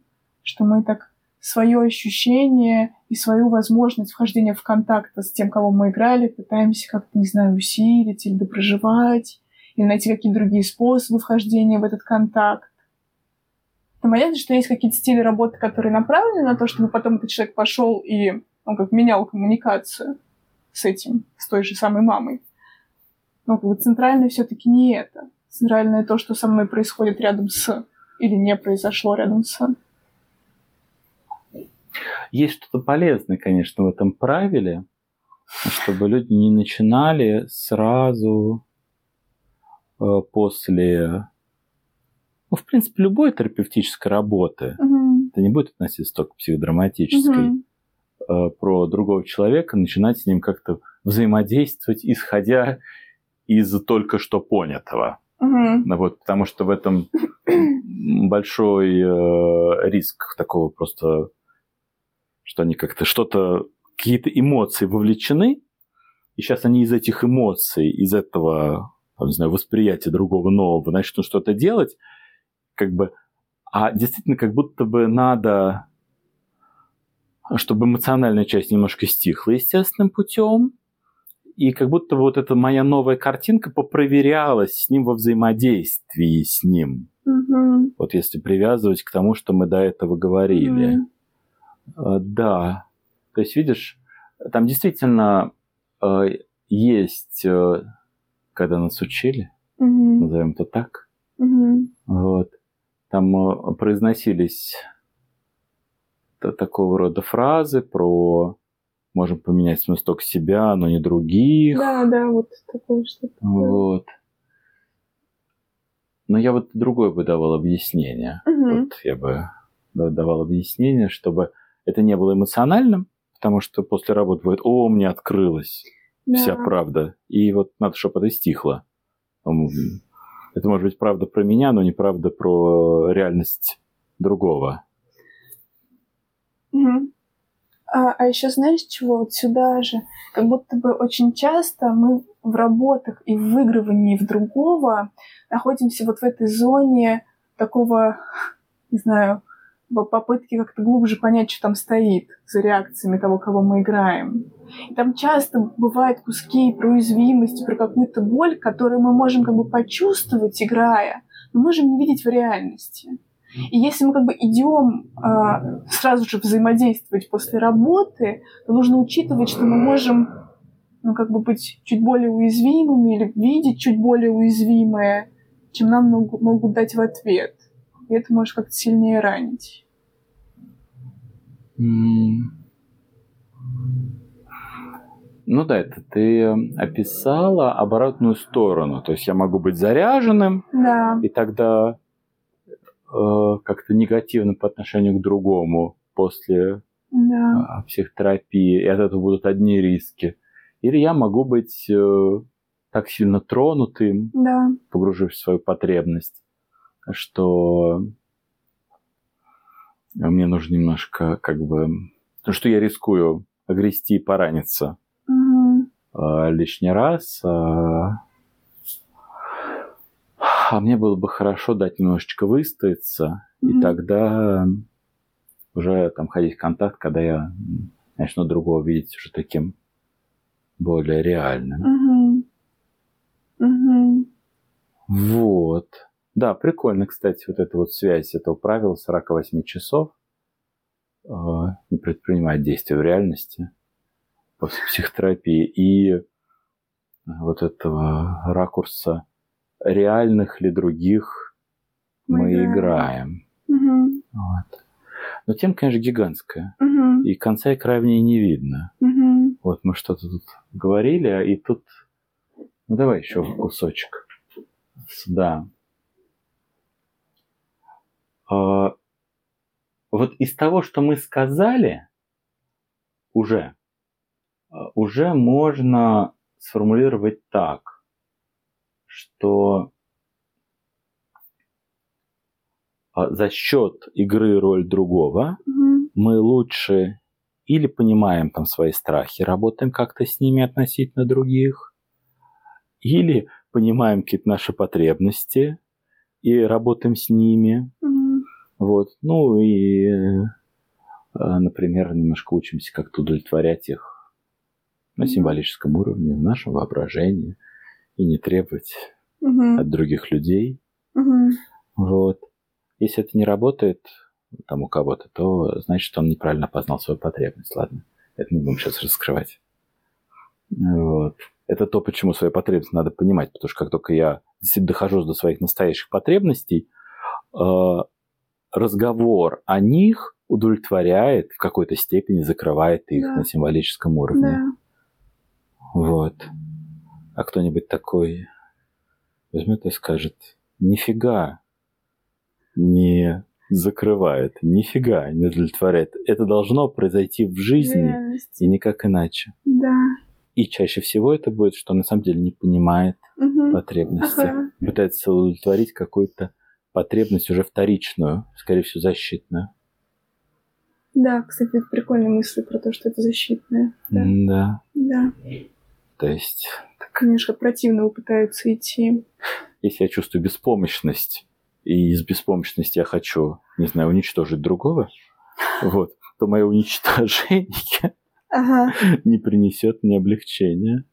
[SPEAKER 2] что мы так свое ощущение и свою возможность вхождения в контакт с тем, кого мы играли, пытаемся как-то, не знаю, усилить или допроживать, или найти какие-то другие способы вхождения в этот контакт. Но понятно, что есть какие-то стили работы, которые направлены на то, чтобы потом этот человек пошел и он как менял коммуникацию с этим, с той же самой мамой. Но как бы центральное все-таки не это. Центральное то, что со мной происходит рядом с или не произошло рядом с.
[SPEAKER 3] Есть что-то полезное, конечно, в этом правиле, чтобы люди не начинали сразу э, после, ну, в принципе, любой терапевтической работы,
[SPEAKER 2] Угу.
[SPEAKER 3] это не будет относиться только к психодраматической,
[SPEAKER 2] Угу.
[SPEAKER 3] про другого человека, начинать с ним как-то взаимодействовать, исходя из только что понятого.
[SPEAKER 2] Угу.
[SPEAKER 3] Вот, потому что в этом большой э, риск такого просто, что они как-то что-то, какие-то эмоции вовлечены, и сейчас они из этих эмоций, из этого, там, не знаю, восприятия другого нового начнут что-то делать, как бы, а действительно как будто бы надо, чтобы эмоциональная часть немножко стихла естественным путем, и как будто бы вот эта моя новая картинка попроверялась с ним во взаимодействии с ним.
[SPEAKER 2] Угу.
[SPEAKER 3] Вот если привязывать к тому, что мы до этого говорили.
[SPEAKER 2] Мгм.
[SPEAKER 3] Э, Да. То есть, видишь, там действительно э, есть, э, когда нас учили,
[SPEAKER 2] Угу.
[SPEAKER 3] назовем это так,
[SPEAKER 2] Угу.
[SPEAKER 3] вот, там произносились та- такого рода фразы про можем поменять смысл только себя, но не других.
[SPEAKER 2] Да, да, вот такое что-то.
[SPEAKER 3] Вот. Но я вот другое бы давал объяснение.
[SPEAKER 2] Мгм.
[SPEAKER 3] Вот я бы да- давал объяснение, чтобы это не было эмоциональным, потому что после работы бывает, о, мне открылась вся
[SPEAKER 2] Да.
[SPEAKER 3] правда. И вот надо, чтобы это стихло. Это может быть правда про меня, но не правда про реальность другого.
[SPEAKER 2] Мгм. А, а еще знаешь чего? Вот сюда же, как будто бы очень часто мы в работах и в выигрывании в другого находимся вот в этой зоне такого, не знаю, попытки как-то глубже понять, что там стоит за реакциями того, кого мы играем. И там часто бывают куски про уязвимость, про какую-то боль, которую мы можем как бы почувствовать, играя, но можем не видеть в реальности. И если мы как бы идем а, сразу же взаимодействовать после работы, то нужно учитывать, что мы можем ну, как бы быть чуть более уязвимыми или видеть чуть более уязвимое, чем нам могут дать в ответ. И это может как-то сильнее ранить.
[SPEAKER 3] Ну да, это ты описала оборотную сторону. То есть я могу быть заряженным,
[SPEAKER 2] Да,
[SPEAKER 3] и тогда э, как-то негативно по отношению к другому после
[SPEAKER 2] да,
[SPEAKER 3] а, психотерапии, и от этого будут одни риски. Или я могу быть э, так сильно тронутым,
[SPEAKER 2] да,
[SPEAKER 3] погружившись в свою потребность, что мне нужно немножко как бы... ну, Что я рискую огрести и пораниться э, лишний раз. а а мне было бы хорошо дать немножечко выстояться, и
[SPEAKER 2] Мгм.
[SPEAKER 3] тогда уже там ходить в контакт, когда я начну другого видеть уже таким более реальным.
[SPEAKER 2] Мгм. Мгм.
[SPEAKER 3] Вот. Да, прикольно, кстати, вот эта вот связь этого правила 48 часов э, не предпринимать действия в реальности после психотерапии и вот этого ракурса реальных ли других
[SPEAKER 2] Мы
[SPEAKER 3] мы,
[SPEAKER 2] играем.
[SPEAKER 3] играем.
[SPEAKER 2] Мгм.
[SPEAKER 3] Вот. Но тема, конечно, гигантская.
[SPEAKER 2] Мгм.
[SPEAKER 3] И конца и края в ней не видно.
[SPEAKER 2] Мгм.
[SPEAKER 3] Вот мы что-то тут говорили, а и тут... Ну, давай еще кусочек. Да. А, Вот из того, что мы сказали, уже, а, уже можно сформулировать так, что а, за счет игры роль другого
[SPEAKER 2] Мгм.
[SPEAKER 3] мы лучше или понимаем там свои страхи, работаем как-то с ними относительно других, или понимаем какие-то наши потребности и работаем с ними.
[SPEAKER 2] Мгм.
[SPEAKER 3] Вот. Ну и, э, например, немножко учимся как-то удовлетворять их на символическом уровне, в нашем воображении, и не требовать
[SPEAKER 2] Мгм.
[SPEAKER 3] от других людей.
[SPEAKER 2] Мгм.
[SPEAKER 3] Вот. Если это не работает там у кого-то, то значит, он неправильно познал свою потребность. Ладно, это не будем сейчас раскрывать. Вот. Это то, почему свои потребности надо понимать, потому что как только я дохожу до своих настоящих потребностей, э, разговор о них удовлетворяет в какой-то степени, закрывает их
[SPEAKER 2] Да.
[SPEAKER 3] на символическом уровне.
[SPEAKER 2] Да.
[SPEAKER 3] Вот. А кто-нибудь такой возьмет и скажет, нифига не закрывает, нифига не удовлетворяет. Это должно произойти в жизни
[SPEAKER 2] Реальность.
[SPEAKER 3] и никак иначе.
[SPEAKER 2] Да.
[SPEAKER 3] И чаще всего это будет, что он на самом деле не понимает
[SPEAKER 2] Мгм.
[SPEAKER 3] потребности.
[SPEAKER 2] Ага.
[SPEAKER 3] Пытается удовлетворить какую-то потребность уже вторичную, скорее всего, защитную.
[SPEAKER 2] Да, кстати, это прикольная мысль про то, что это защитное. Да.
[SPEAKER 3] Да.
[SPEAKER 2] Да.
[SPEAKER 3] То есть,
[SPEAKER 2] Так немножко противного пытаются идти.
[SPEAKER 3] если я чувствую беспомощность, и из беспомощности я хочу, не знаю, уничтожить другого, вот, то мое уничтожение
[SPEAKER 2] Ага.
[SPEAKER 3] не принесет мне облегчения.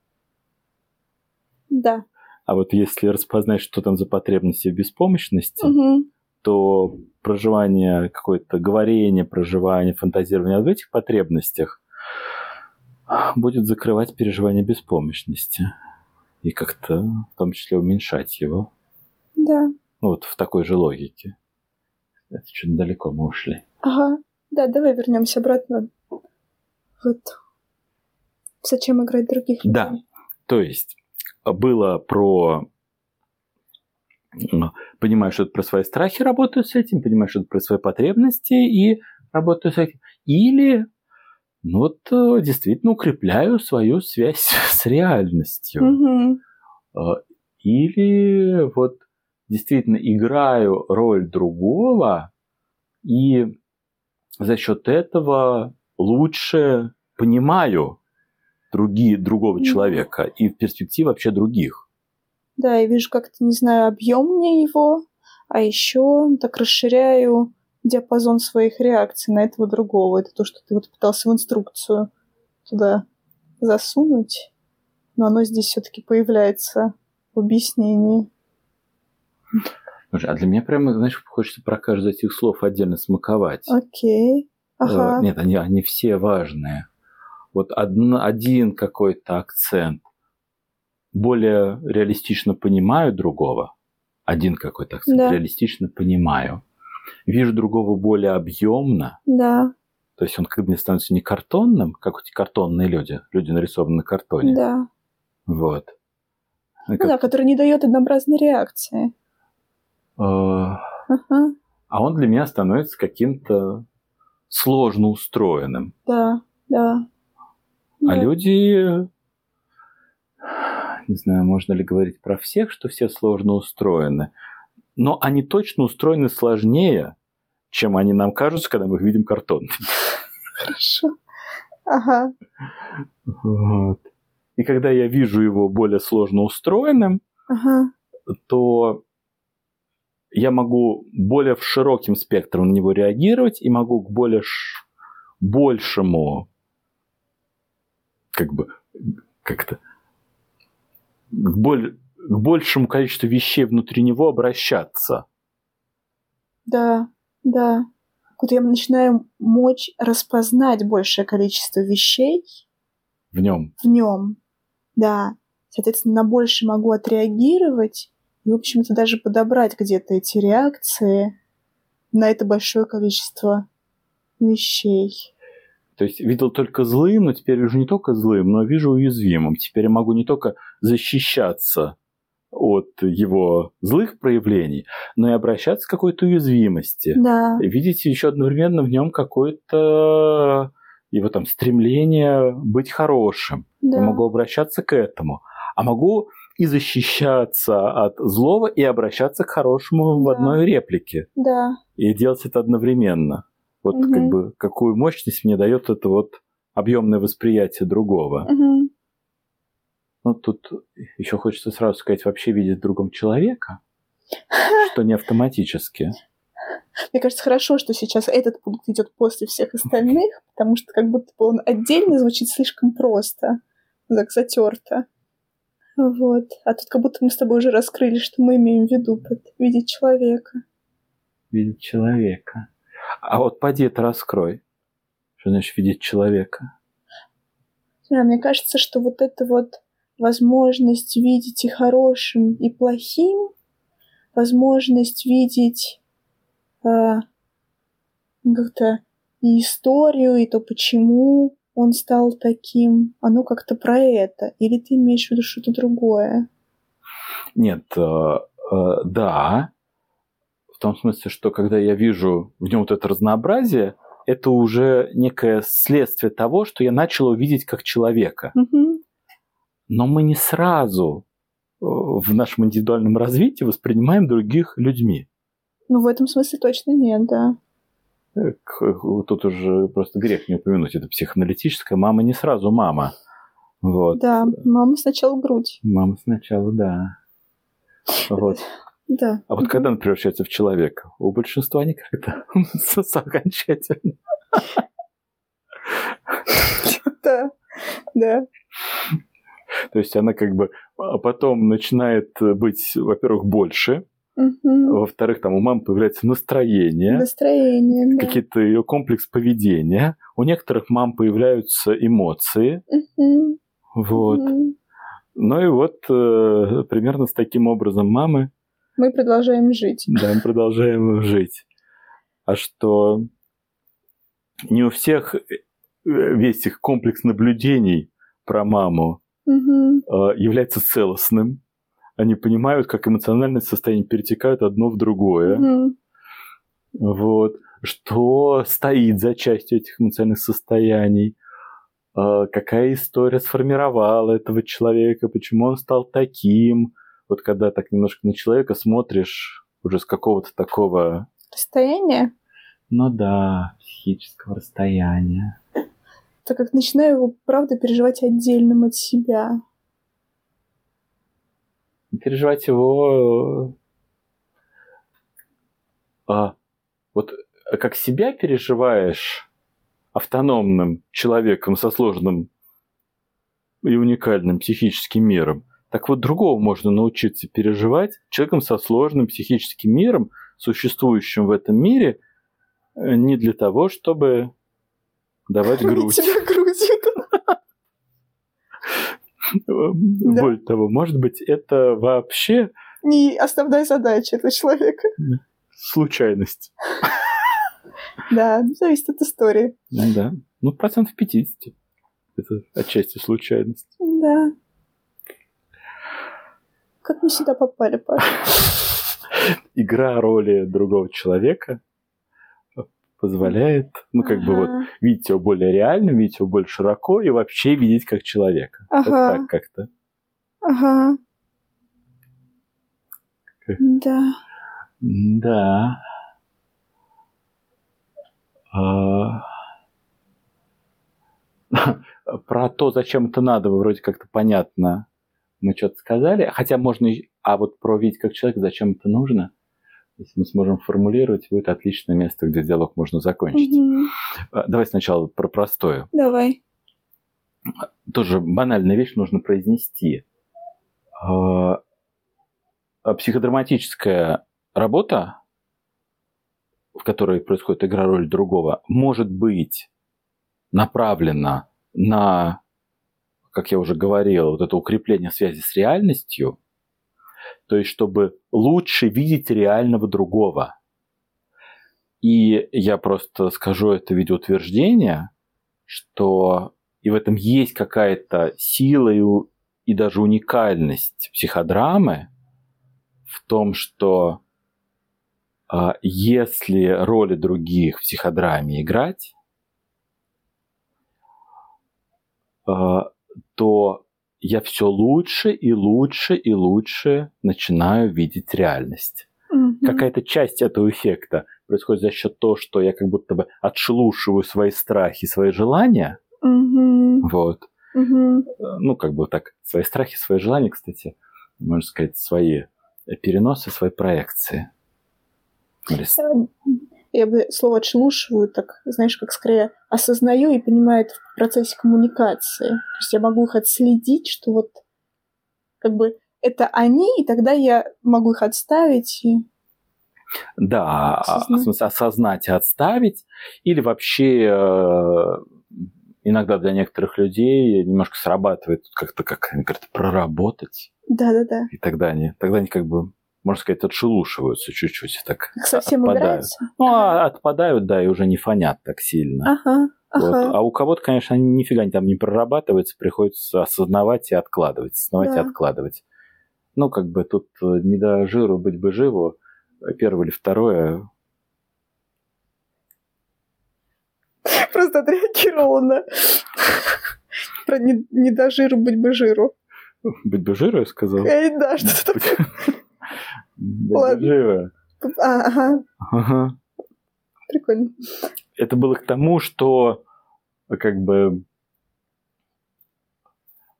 [SPEAKER 2] Да.
[SPEAKER 3] А вот если распознать, что там за потребности в беспомощности,
[SPEAKER 2] Мгм.
[SPEAKER 3] то проживание, какое-то говорение, проживание, фантазирование в этих потребностях будет закрывать переживание беспомощности и как-то в том числе уменьшать его.
[SPEAKER 2] Да.
[SPEAKER 3] Ну, вот в такой же логике. Это чуть далеко мы ушли.
[SPEAKER 2] Ага. Да, давай вернемся обратно. Вот. Зачем играть других людей?
[SPEAKER 3] Да. То есть было про понимаю, что это про свои страхи, работаю с этим, понимаю, что это про свои потребности и работаю с этим. Или ну вот э, действительно укрепляю свою связь с реальностью. Э, Или вот действительно играю роль другого и за счет этого лучше понимаю другие, другого
[SPEAKER 2] Мгм.
[SPEAKER 3] человека и в перспективе вообще других.
[SPEAKER 2] Да, я вижу как-то, не знаю, объемнее его, а еще так расширяю диапазон своих реакций на этого другого. Это то, что ты вот пытался в инструкцию туда засунуть, но оно здесь все-таки появляется в объяснении.
[SPEAKER 3] Слушай, а для меня прямо, знаешь, хочется про каждое из этих слов отдельно смаковать.
[SPEAKER 2] Окей. Ага.
[SPEAKER 3] Э, Нет, они, они все важные. Вот одно, один какой-то акцент более реалистично понимаю другого, один какой-то акцент
[SPEAKER 2] Да.
[SPEAKER 3] реалистично понимаю, вижу другого более объемно,
[SPEAKER 2] Да,
[SPEAKER 3] то есть он как бы становится не картонным, как эти картонные люди, люди нарисованы на картоне.
[SPEAKER 2] да.
[SPEAKER 3] Вот.
[SPEAKER 2] Ну
[SPEAKER 3] как-
[SPEAKER 2] да, который не дает однообразной реакции. Ага,
[SPEAKER 3] а он для меня становится каким-то сложно устроенным.
[SPEAKER 2] да, да.
[SPEAKER 3] А
[SPEAKER 2] Да.
[SPEAKER 3] люди, не знаю, можно ли говорить про всех, что все сложно устроены, но они точно устроены сложнее, чем они нам кажутся, когда мы их видим картон.
[SPEAKER 2] Хорошо. Ага,
[SPEAKER 3] Вот. И когда я вижу его более сложно устроенным,
[SPEAKER 2] ага,
[SPEAKER 3] то я могу более в широким спектром на него реагировать и могу к более ш- большему, как бы, как-то, к, боль- к большему количеству вещей внутри него обращаться.
[SPEAKER 2] да, да. Вот я начинаю мочь распознать большее количество вещей
[SPEAKER 3] в нем.
[SPEAKER 2] в нем. Да. Соответственно, на больше могу отреагировать и, в общем-то, даже подобрать где-то эти реакции на это большое количество вещей.
[SPEAKER 3] То есть видел только злым, но теперь вижу не только злым, но вижу уязвимым. Теперь я могу не только защищаться от его злых проявлений, но и обращаться к какой-то уязвимости.
[SPEAKER 2] Да,
[SPEAKER 3] видите еще одновременно в нем какое-то его там стремление быть хорошим.
[SPEAKER 2] да.
[SPEAKER 3] Я могу обращаться к этому. А могу и защищаться от злого, и обращаться к хорошему в
[SPEAKER 2] Да.
[SPEAKER 3] одной реплике.
[SPEAKER 2] Да,
[SPEAKER 3] И делать это одновременно. Вот
[SPEAKER 2] Мгм.
[SPEAKER 3] как бы какую мощность мне дает это вот объемное восприятие другого.
[SPEAKER 2] мгм.
[SPEAKER 3] Ну, тут еще хочется сразу сказать, вообще видеть другом человека, что не автоматически.
[SPEAKER 2] Мне кажется, хорошо, что сейчас этот пункт идет после всех остальных, потому что как будто бы он отдельно звучит слишком просто, так затерто. Вот. А тут как будто мы с тобой уже раскрыли, что мы имеем в виду под видеть человека.
[SPEAKER 3] Видеть человека. А вот поди это раскрой. Что значит видеть человека?
[SPEAKER 2] Да, мне кажется, что вот эта вот возможность видеть и хорошим, и плохим, возможность видеть э, как-то и историю, и то, почему он стал таким, оно как-то про это. Или ты имеешь в виду что-то другое?
[SPEAKER 3] Нет, э, э, да. В том смысле, что когда я вижу в нем вот это разнообразие, это уже некое следствие того, что я начал увидеть как человека. Но мы не сразу э, в нашем индивидуальном развитии воспринимаем других людьми.
[SPEAKER 2] Ну, в этом смысле точно нет, да.
[SPEAKER 3] Э, Тут уже просто грех не упомянуть, это психоаналитическая. Мама не сразу мама. Вот.
[SPEAKER 2] Да, мама сначала грудь.
[SPEAKER 3] Мама сначала, да. Вот.
[SPEAKER 2] Да.
[SPEAKER 3] А вот когда он превращается в человека? У большинства никогда. Окончательно.
[SPEAKER 2] Да. Да.
[SPEAKER 3] То есть она как бы а потом начинает быть, во-первых, больше, во-вторых, там у мамы появляется настроение,
[SPEAKER 2] Настроение, да.
[SPEAKER 3] какие-то ее комплекс поведения. У некоторых мам появляются эмоции. Вот. Ну и вот э, примерно с таким образом мамы
[SPEAKER 2] Мы продолжаем жить.
[SPEAKER 3] Да, мы продолжаем жить. А что не у всех э, весь их комплекс наблюдений про маму э, является целостным. Они понимают, как эмоциональное состояние перетекают одно в другое.
[SPEAKER 2] Мгм.
[SPEAKER 3] Вот. Что стоит за частью этих эмоциональных состояний. э, Какая история сформировала этого человека, почему он стал таким. Вот когда так немножко на человека смотришь уже с какого-то такого
[SPEAKER 2] Расстояние,
[SPEAKER 3] Ну да, психического расстояния.
[SPEAKER 2] так как начинаю его, правда, переживать отдельным от себя.
[SPEAKER 3] Переживать его... а, вот э, как себя переживаешь автономным человеком со сложным и уникальным психическим миром, так вот другого можно научиться переживать человеком со сложным психическим миром, существующим в этом мире, э, не для того, чтобы давать грудь.
[SPEAKER 2] Тебя грудью.
[SPEAKER 3] Более того, может быть, это вообще
[SPEAKER 2] Не основная задача этого человека.
[SPEAKER 3] случайность.
[SPEAKER 2] Да, зависит от истории.
[SPEAKER 3] Да. Ну, процентов 50. Это отчасти случайность.
[SPEAKER 2] Да. Как мы сюда попали, Паша?
[SPEAKER 3] Игра роли другого человека позволяет, ну, как бы вот,
[SPEAKER 2] Ага.
[SPEAKER 3] видеть его более реально, видеть его более широко и вообще видеть как человека. Вот
[SPEAKER 2] Ага.
[SPEAKER 3] так как-то.
[SPEAKER 2] Ага.
[SPEAKER 3] Как?
[SPEAKER 2] Да.
[SPEAKER 3] Да. А, Про то, зачем это надо, вроде как-то понятно. Мы что-то сказали. Хотя можно... А вот про видеть как человек, зачем это нужно? Если мы сможем формулировать, будет отличное место, где диалог можно закончить. А, Давай сначала про простое.
[SPEAKER 2] Давай.
[SPEAKER 3] Тоже банальная вещь нужно произнести. А, а Психодраматическая работа, в которой происходит игра роль другого, может быть направлена на, как я уже говорил, вот это укрепление связи с реальностью, то есть чтобы лучше видеть реального другого. И я просто скажу это в виде утверждения, что и в этом есть какая-то сила и, и даже уникальность психодрамы в том, что а, если роли других в психодраме играть, а, то я все лучше и лучше и лучше начинаю видеть реальность.
[SPEAKER 2] Мгм.
[SPEAKER 3] Какая-то часть этого эффекта происходит за счет того, что я как будто бы отшелушиваю свои страхи, свои желания.
[SPEAKER 2] Мгм.
[SPEAKER 3] Вот.
[SPEAKER 2] Мгм.
[SPEAKER 3] ну, как бы так, свои страхи, свои желания, кстати, можно сказать, свои переносы, свои проекции.
[SPEAKER 2] Я бы слово «отшелушиваю» так, знаешь, как скорее осознаю и понимаю это в процессе коммуникации. То есть я могу их отследить, что вот как бы это они, и тогда я могу их отставить. И...
[SPEAKER 3] Да, а,
[SPEAKER 2] Осознать.
[SPEAKER 3] в смысле, осознать и отставить, или вообще э, иногда для некоторых людей немножко срабатывает как-то, как они говорят, проработать,
[SPEAKER 2] Да-да-да.
[SPEAKER 3] и тогда они, тогда они как бы, можно сказать, отшелушиваются чуть-чуть, так
[SPEAKER 2] совсем
[SPEAKER 3] отпадают.
[SPEAKER 2] играется.
[SPEAKER 3] Ну, а отпадают, да, и уже не фонят так сильно.
[SPEAKER 2] Ага,
[SPEAKER 3] Вот.
[SPEAKER 2] ага.
[SPEAKER 3] А у кого-то, конечно, они нифига не там не прорабатываются, приходится осознавать и откладывать, осознавать и
[SPEAKER 2] Да.
[SPEAKER 3] откладывать. Ну, как бы тут э, не до жиру быть бы живу, первое или второе.
[SPEAKER 2] Просто отреагировала на... Про не, не до жиру, быть бы жиру.
[SPEAKER 3] Быть бы жиру, я сказал.
[SPEAKER 2] Эй, да, что-то такое.
[SPEAKER 3] Живо.
[SPEAKER 2] А, ага,
[SPEAKER 3] Ага.
[SPEAKER 2] прикольно.
[SPEAKER 3] Это было к тому, что как бы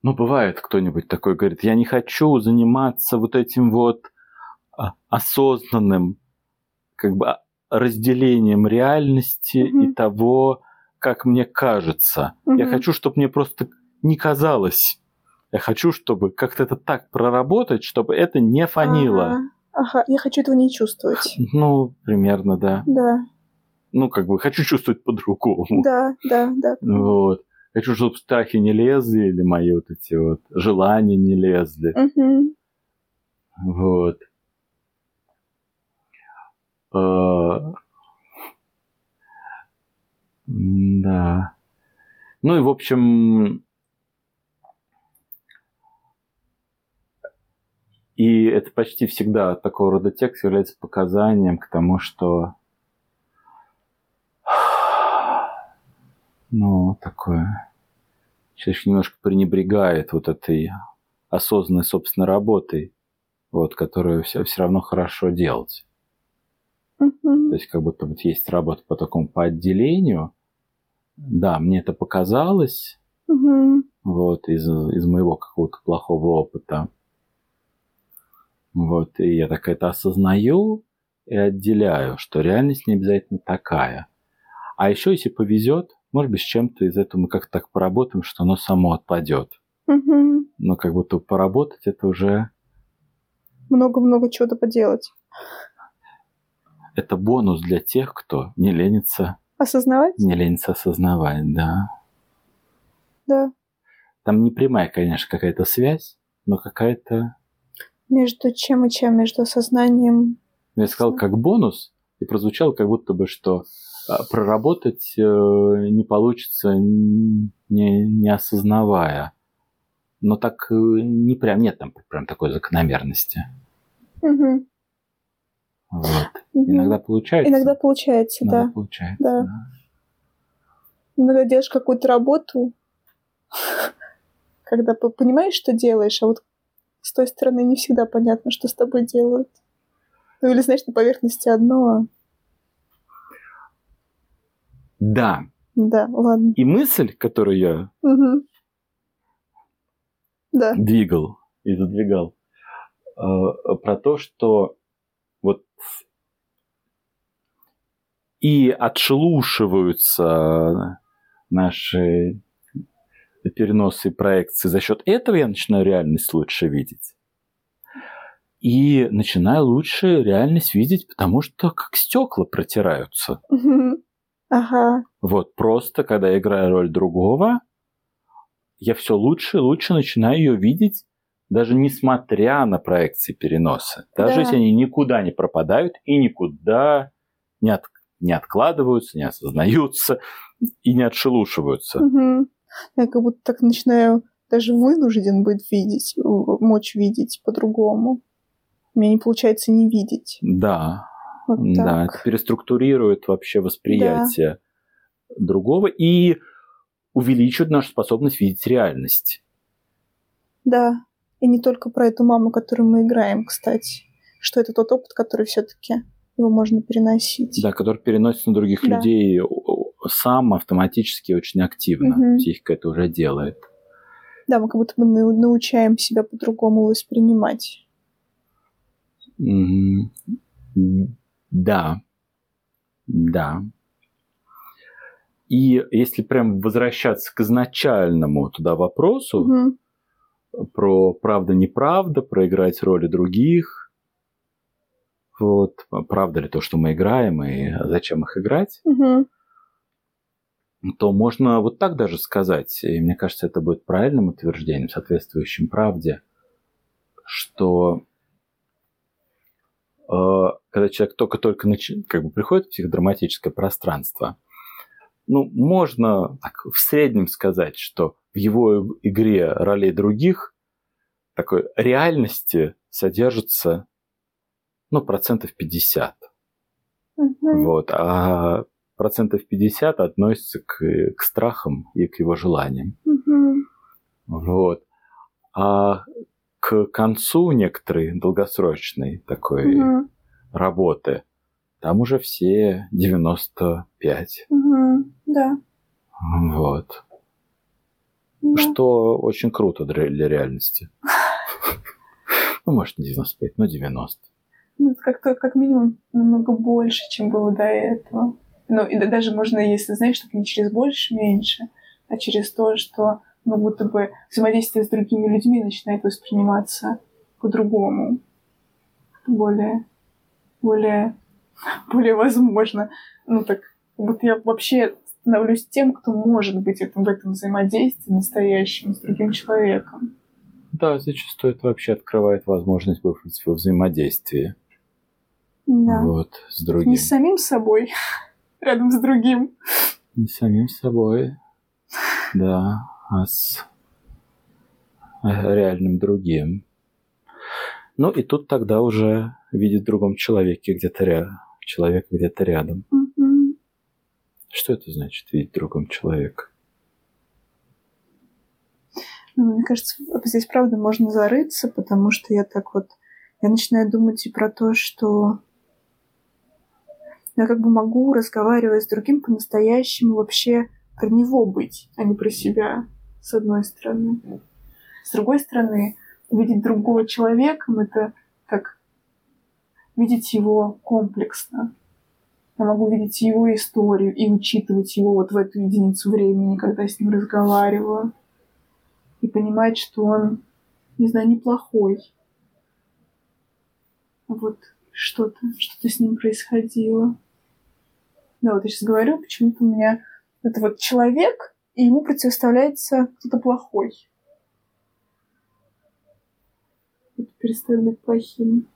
[SPEAKER 3] ну, бывает кто-нибудь такой говорит, я не хочу заниматься вот этим вот а, осознанным как бы а, разделением реальности
[SPEAKER 2] Мгм.
[SPEAKER 3] и того, как мне кажется. Я
[SPEAKER 2] Мгм.
[SPEAKER 3] хочу, чтобы мне просто не казалось. Я хочу, чтобы как-то это так проработать, чтобы это не фанило.
[SPEAKER 2] Ага, ага, я хочу этого не чувствовать.
[SPEAKER 3] Ну, примерно, да.
[SPEAKER 2] Да,
[SPEAKER 3] Ну, как бы хочу чувствовать по-другому.
[SPEAKER 2] да, да, да.
[SPEAKER 3] Вот. Хочу, чтобы страхи не лезли, или мои вот эти вот желания не лезли.
[SPEAKER 2] Мгм.
[SPEAKER 3] Вот. А, Да. Ну и, в общем, и это почти всегда такого рода текст является показанием к тому, что ну, такое человек немножко пренебрегает вот этой осознанной собственной работой, вот, которую все, все равно хорошо делать.
[SPEAKER 2] Мгм.
[SPEAKER 3] То есть как будто вот есть работа по такому по отделению. Да, мне это показалось,
[SPEAKER 2] Мгм.
[SPEAKER 3] вот, из, из моего какого-то плохого опыта. Вот, и я так это осознаю и отделяю, что реальность не обязательно такая. А еще, если повезет, может быть, с чем-то из этого мы как-то так поработаем, что оно само отпадет.
[SPEAKER 2] Мгм.
[SPEAKER 3] Но как будто поработать это уже
[SPEAKER 2] Много-много чего-то поделать.
[SPEAKER 3] это бонус для тех, кто не ленится,
[SPEAKER 2] Осознавать?
[SPEAKER 3] не ленится осознавать, да.
[SPEAKER 2] Да.
[SPEAKER 3] Там не прямая, конечно, какая-то связь, но какая-то...
[SPEAKER 2] Между чем и чем? Между сознанием...
[SPEAKER 3] Я сказал как бонус, и прозвучало как будто бы, что а, проработать э, не получится, не, не осознавая. Но так э, не прям, нет там прям такой закономерности.
[SPEAKER 2] Угу.
[SPEAKER 3] Вот. Иногда получается.
[SPEAKER 2] Иногда получается,
[SPEAKER 3] Иногда
[SPEAKER 2] да.
[SPEAKER 3] получается.
[SPEAKER 2] Да.
[SPEAKER 3] да.
[SPEAKER 2] Иногда делаешь какую-то работу, когда понимаешь, что делаешь, а вот с той стороны не всегда понятно, что с тобой делают. Ну или, знаешь, на поверхности одно. а
[SPEAKER 3] Да.
[SPEAKER 2] Да, ладно.
[SPEAKER 3] И мысль, которую я
[SPEAKER 2] Угу. Да.
[SPEAKER 3] двигал и задвигал, э, про то, что вот и отшелушиваются наши переносы и проекции. За счет этого я начинаю реальность лучше видеть. И начинаю лучше реальность видеть, потому что как стекла протираются.
[SPEAKER 2] Ага.
[SPEAKER 3] Вот, просто когда я играю роль другого, я все лучше и лучше начинаю ее видеть, даже несмотря на проекции переноса. Даже
[SPEAKER 2] Да.
[SPEAKER 3] если они никуда не пропадают и никуда не, от- не откладываются, не осознаются и не отшелушиваются.
[SPEAKER 2] Мгм. Я как будто так начинаю даже вынужден быть видеть, в- мочь видеть по-другому. У меня не получается не видеть.
[SPEAKER 3] Да,
[SPEAKER 2] Вот
[SPEAKER 3] да, это переструктурирует вообще восприятие другого и увеличивает нашу способность видеть реальность.
[SPEAKER 2] Да. И не только про эту маму, которую мы играем, кстати. Что это тот опыт, который все-таки его можно переносить.
[SPEAKER 3] Да, который переносится на других
[SPEAKER 2] Да.
[SPEAKER 3] людей сам автоматически очень активно.
[SPEAKER 2] Мгм.
[SPEAKER 3] Психика это уже делает.
[SPEAKER 2] Да, мы как будто бы нау- научаем себя по-другому воспринимать.
[SPEAKER 3] Да. Да. И если прям возвращаться к изначальному туда вопросу
[SPEAKER 2] Мгм.
[SPEAKER 3] про правда-неправда, про играть роли других, вот, правда ли то, что мы играем, и зачем их играть,
[SPEAKER 2] Мгм.
[SPEAKER 3] То можно вот так даже сказать, и мне кажется, это будет правильным утверждением, соответствующим правде, что э, когда человек только-только начи- как бы приходит в психодраматическое пространство, ну, можно так, в среднем сказать, что в его игре ролей других такой реальности содержится, ну, процентов 50.
[SPEAKER 2] Мгм.
[SPEAKER 3] Вот, а процентов 50 относится к, к страхам и к его желаниям.
[SPEAKER 2] Мгм.
[SPEAKER 3] Вот. А к концу некоторой долгосрочной такой
[SPEAKER 2] Мгм.
[SPEAKER 3] работы там уже все 95.
[SPEAKER 2] Мгм. Да.
[SPEAKER 3] Вот.
[SPEAKER 2] Да.
[SPEAKER 3] Что очень круто для, для реальности. Ну, может, не 95, но 90.
[SPEAKER 2] Ну, это как-то как минимум намного больше, чем было до этого. Ну, и да- даже можно, если знаешь, так не через больше, меньше, а через то, что ну, будто бы взаимодействие с другими людьми начинает восприниматься по-другому. Более, более, более возможно. Ну, так, как будто я вообще становлюсь тем, кто может быть этом, в этом взаимодействии настоящим с другим человеком.
[SPEAKER 3] Да, зачастую это вообще открывает возможность быть во взаимодействии
[SPEAKER 2] Да.
[SPEAKER 3] вот, с другим.
[SPEAKER 2] Не с самим собой, рядом с другим.
[SPEAKER 3] Не самим собой, да, а с э, реальным другим. Ну и тут тогда уже видит в другом человеке где-то рядом. Человек где-то рядом.
[SPEAKER 2] Мгм.
[SPEAKER 3] Что это значит видеть в другом человека?
[SPEAKER 2] Ну, Мне кажется, здесь правда можно зарыться, потому что я так вот... Я начинаю думать и про то, что я как бы могу, разговаривая с другим, по-настоящему вообще про него быть, а не про себя, с одной стороны. С другой стороны, видеть другого человеком — это как видеть его комплексно. Я могу видеть его историю и учитывать его вот в эту единицу времени, когда с ним разговариваю и понимать, что он, не знаю, неплохой. Вот что-то, что-то с ним происходило. Да, вот я сейчас говорю, почему-то у меня это вот человек, и ему противоставляется кто-то плохой. Вот перестает быть плохим.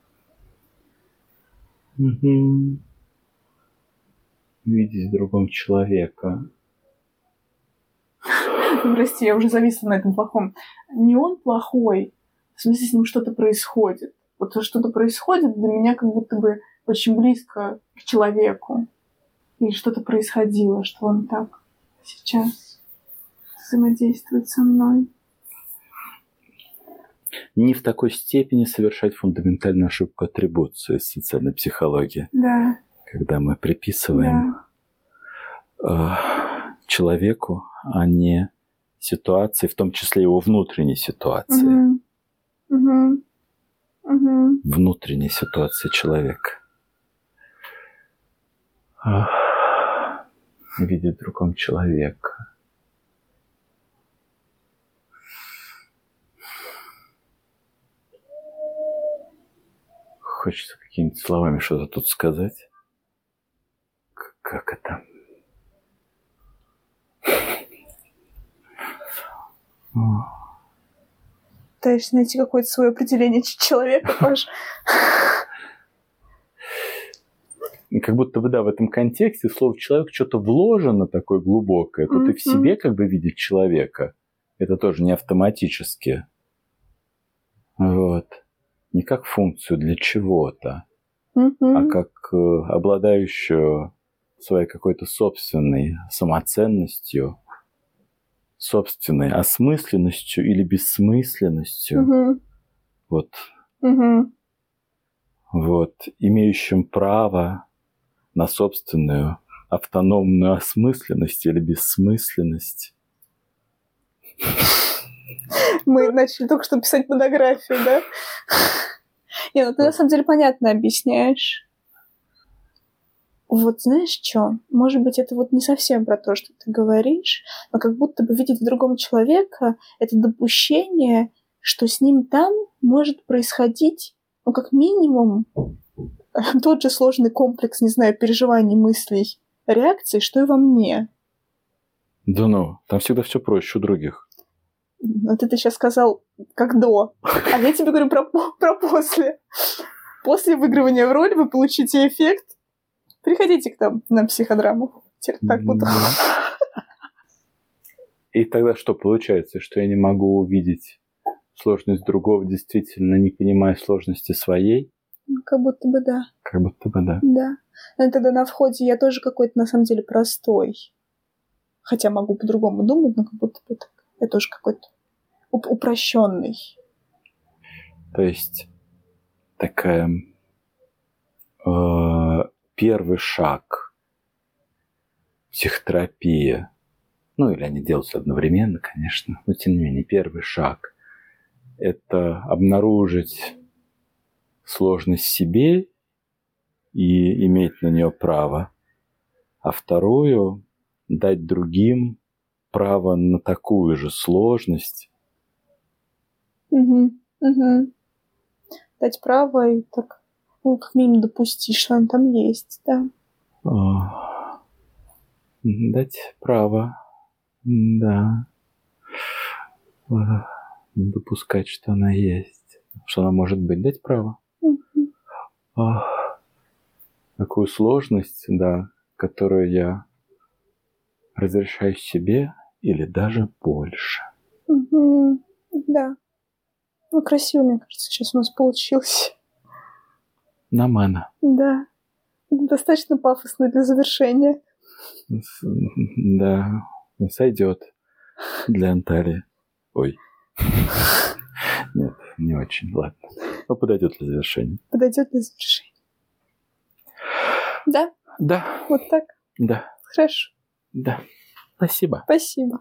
[SPEAKER 3] Угу. Видеть в другом человека.
[SPEAKER 2] Прости, я уже зависла на этом плохом. Не он плохой, в смысле, с ним что-то происходит. Вот что-то происходит для меня как будто бы очень близко к человеку. Или что-то происходило, что он так сейчас взаимодействует со мной.
[SPEAKER 3] Не в такой степени совершать фундаментальную ошибку атрибуции из социальной психологии,
[SPEAKER 2] Да,
[SPEAKER 3] когда мы приписываем
[SPEAKER 2] да.
[SPEAKER 3] э, человеку, а не ситуации, в том числе его внутренней ситуации,
[SPEAKER 2] Мгм. Мгм. Мгм.
[SPEAKER 3] внутренней ситуации человека. Ах, Видеть в другом человека. Хочется какими-то словами что-то тут сказать. Как это?
[SPEAKER 2] Пытаешься найти какое-то свое определение человека, Паш.
[SPEAKER 3] Как будто бы, да, в этом контексте слово «человек» что-то вложено такое глубокое. Тут и в себе как бы видеть человека. Это тоже не автоматически. Вот. Не как функцию для чего-то, а
[SPEAKER 2] Мгм.
[SPEAKER 3] как э, обладающую своей какой-то собственной самоценностью, собственной осмысленностью или бессмысленностью.
[SPEAKER 2] Мгм.
[SPEAKER 3] Вот
[SPEAKER 2] Мгм.
[SPEAKER 3] вот, имеющим право на собственную автономную осмысленность или бессмысленность.
[SPEAKER 2] Мы начали только что писать монографию, да? Не, ну ты на самом деле понятно объясняешь. Вот знаешь что? Может быть, это вот не совсем про то, что ты говоришь, но как будто бы видеть в другом человека это допущение, что с ним там может происходить, ну, как минимум, тот же сложный комплекс, не знаю, переживаний, мыслей, реакций, что и во мне.
[SPEAKER 3] Да ну, там всегда все проще у других.
[SPEAKER 2] Вот это ты сейчас сказал как до. А я тебе говорю про, про после. После выигрывания в роль вы получите эффект. Приходите к нам на психодраму. Так буду.
[SPEAKER 3] И тогда что получается, что я не могу увидеть сложность другого, действительно не понимая сложности своей?
[SPEAKER 2] Ну, Как будто бы да.
[SPEAKER 3] Как будто бы да.
[SPEAKER 2] Да. Но тогда на входе я тоже какой-то на самом деле простой. Хотя могу по-другому думать, но как будто бы так. Я тоже какой-то уп- упрощенный.
[SPEAKER 3] То есть такая э, первый шаг психотерапии, ну или они делаются одновременно, конечно, но тем не менее первый шаг – это обнаружить сложность себе и иметь на нее право, а вторую – дать другим право на такую же сложность,
[SPEAKER 2] Мгм. Мгм. Дать право и так, ну, как минимум допустить, что он там есть, да.
[SPEAKER 3] А, Дать право, да, А, допускать, что она есть, что она может быть, дать право. Такую сложность, да, которую я разрешаю себе или даже больше.
[SPEAKER 2] Мгм. Да. Ну, красиво, мне кажется, сейчас у нас получилось.
[SPEAKER 3] Намана.
[SPEAKER 2] Да. Достаточно пафосно для завершения.
[SPEAKER 3] Да, сойдет для Анталии. Ой. Нет, не очень, ладно. Но подойдет для завершения.
[SPEAKER 2] Подойдет для завершения. Да,
[SPEAKER 3] Да,
[SPEAKER 2] вот так.
[SPEAKER 3] да,
[SPEAKER 2] Хорошо.
[SPEAKER 3] да. Спасибо.
[SPEAKER 2] Спасибо.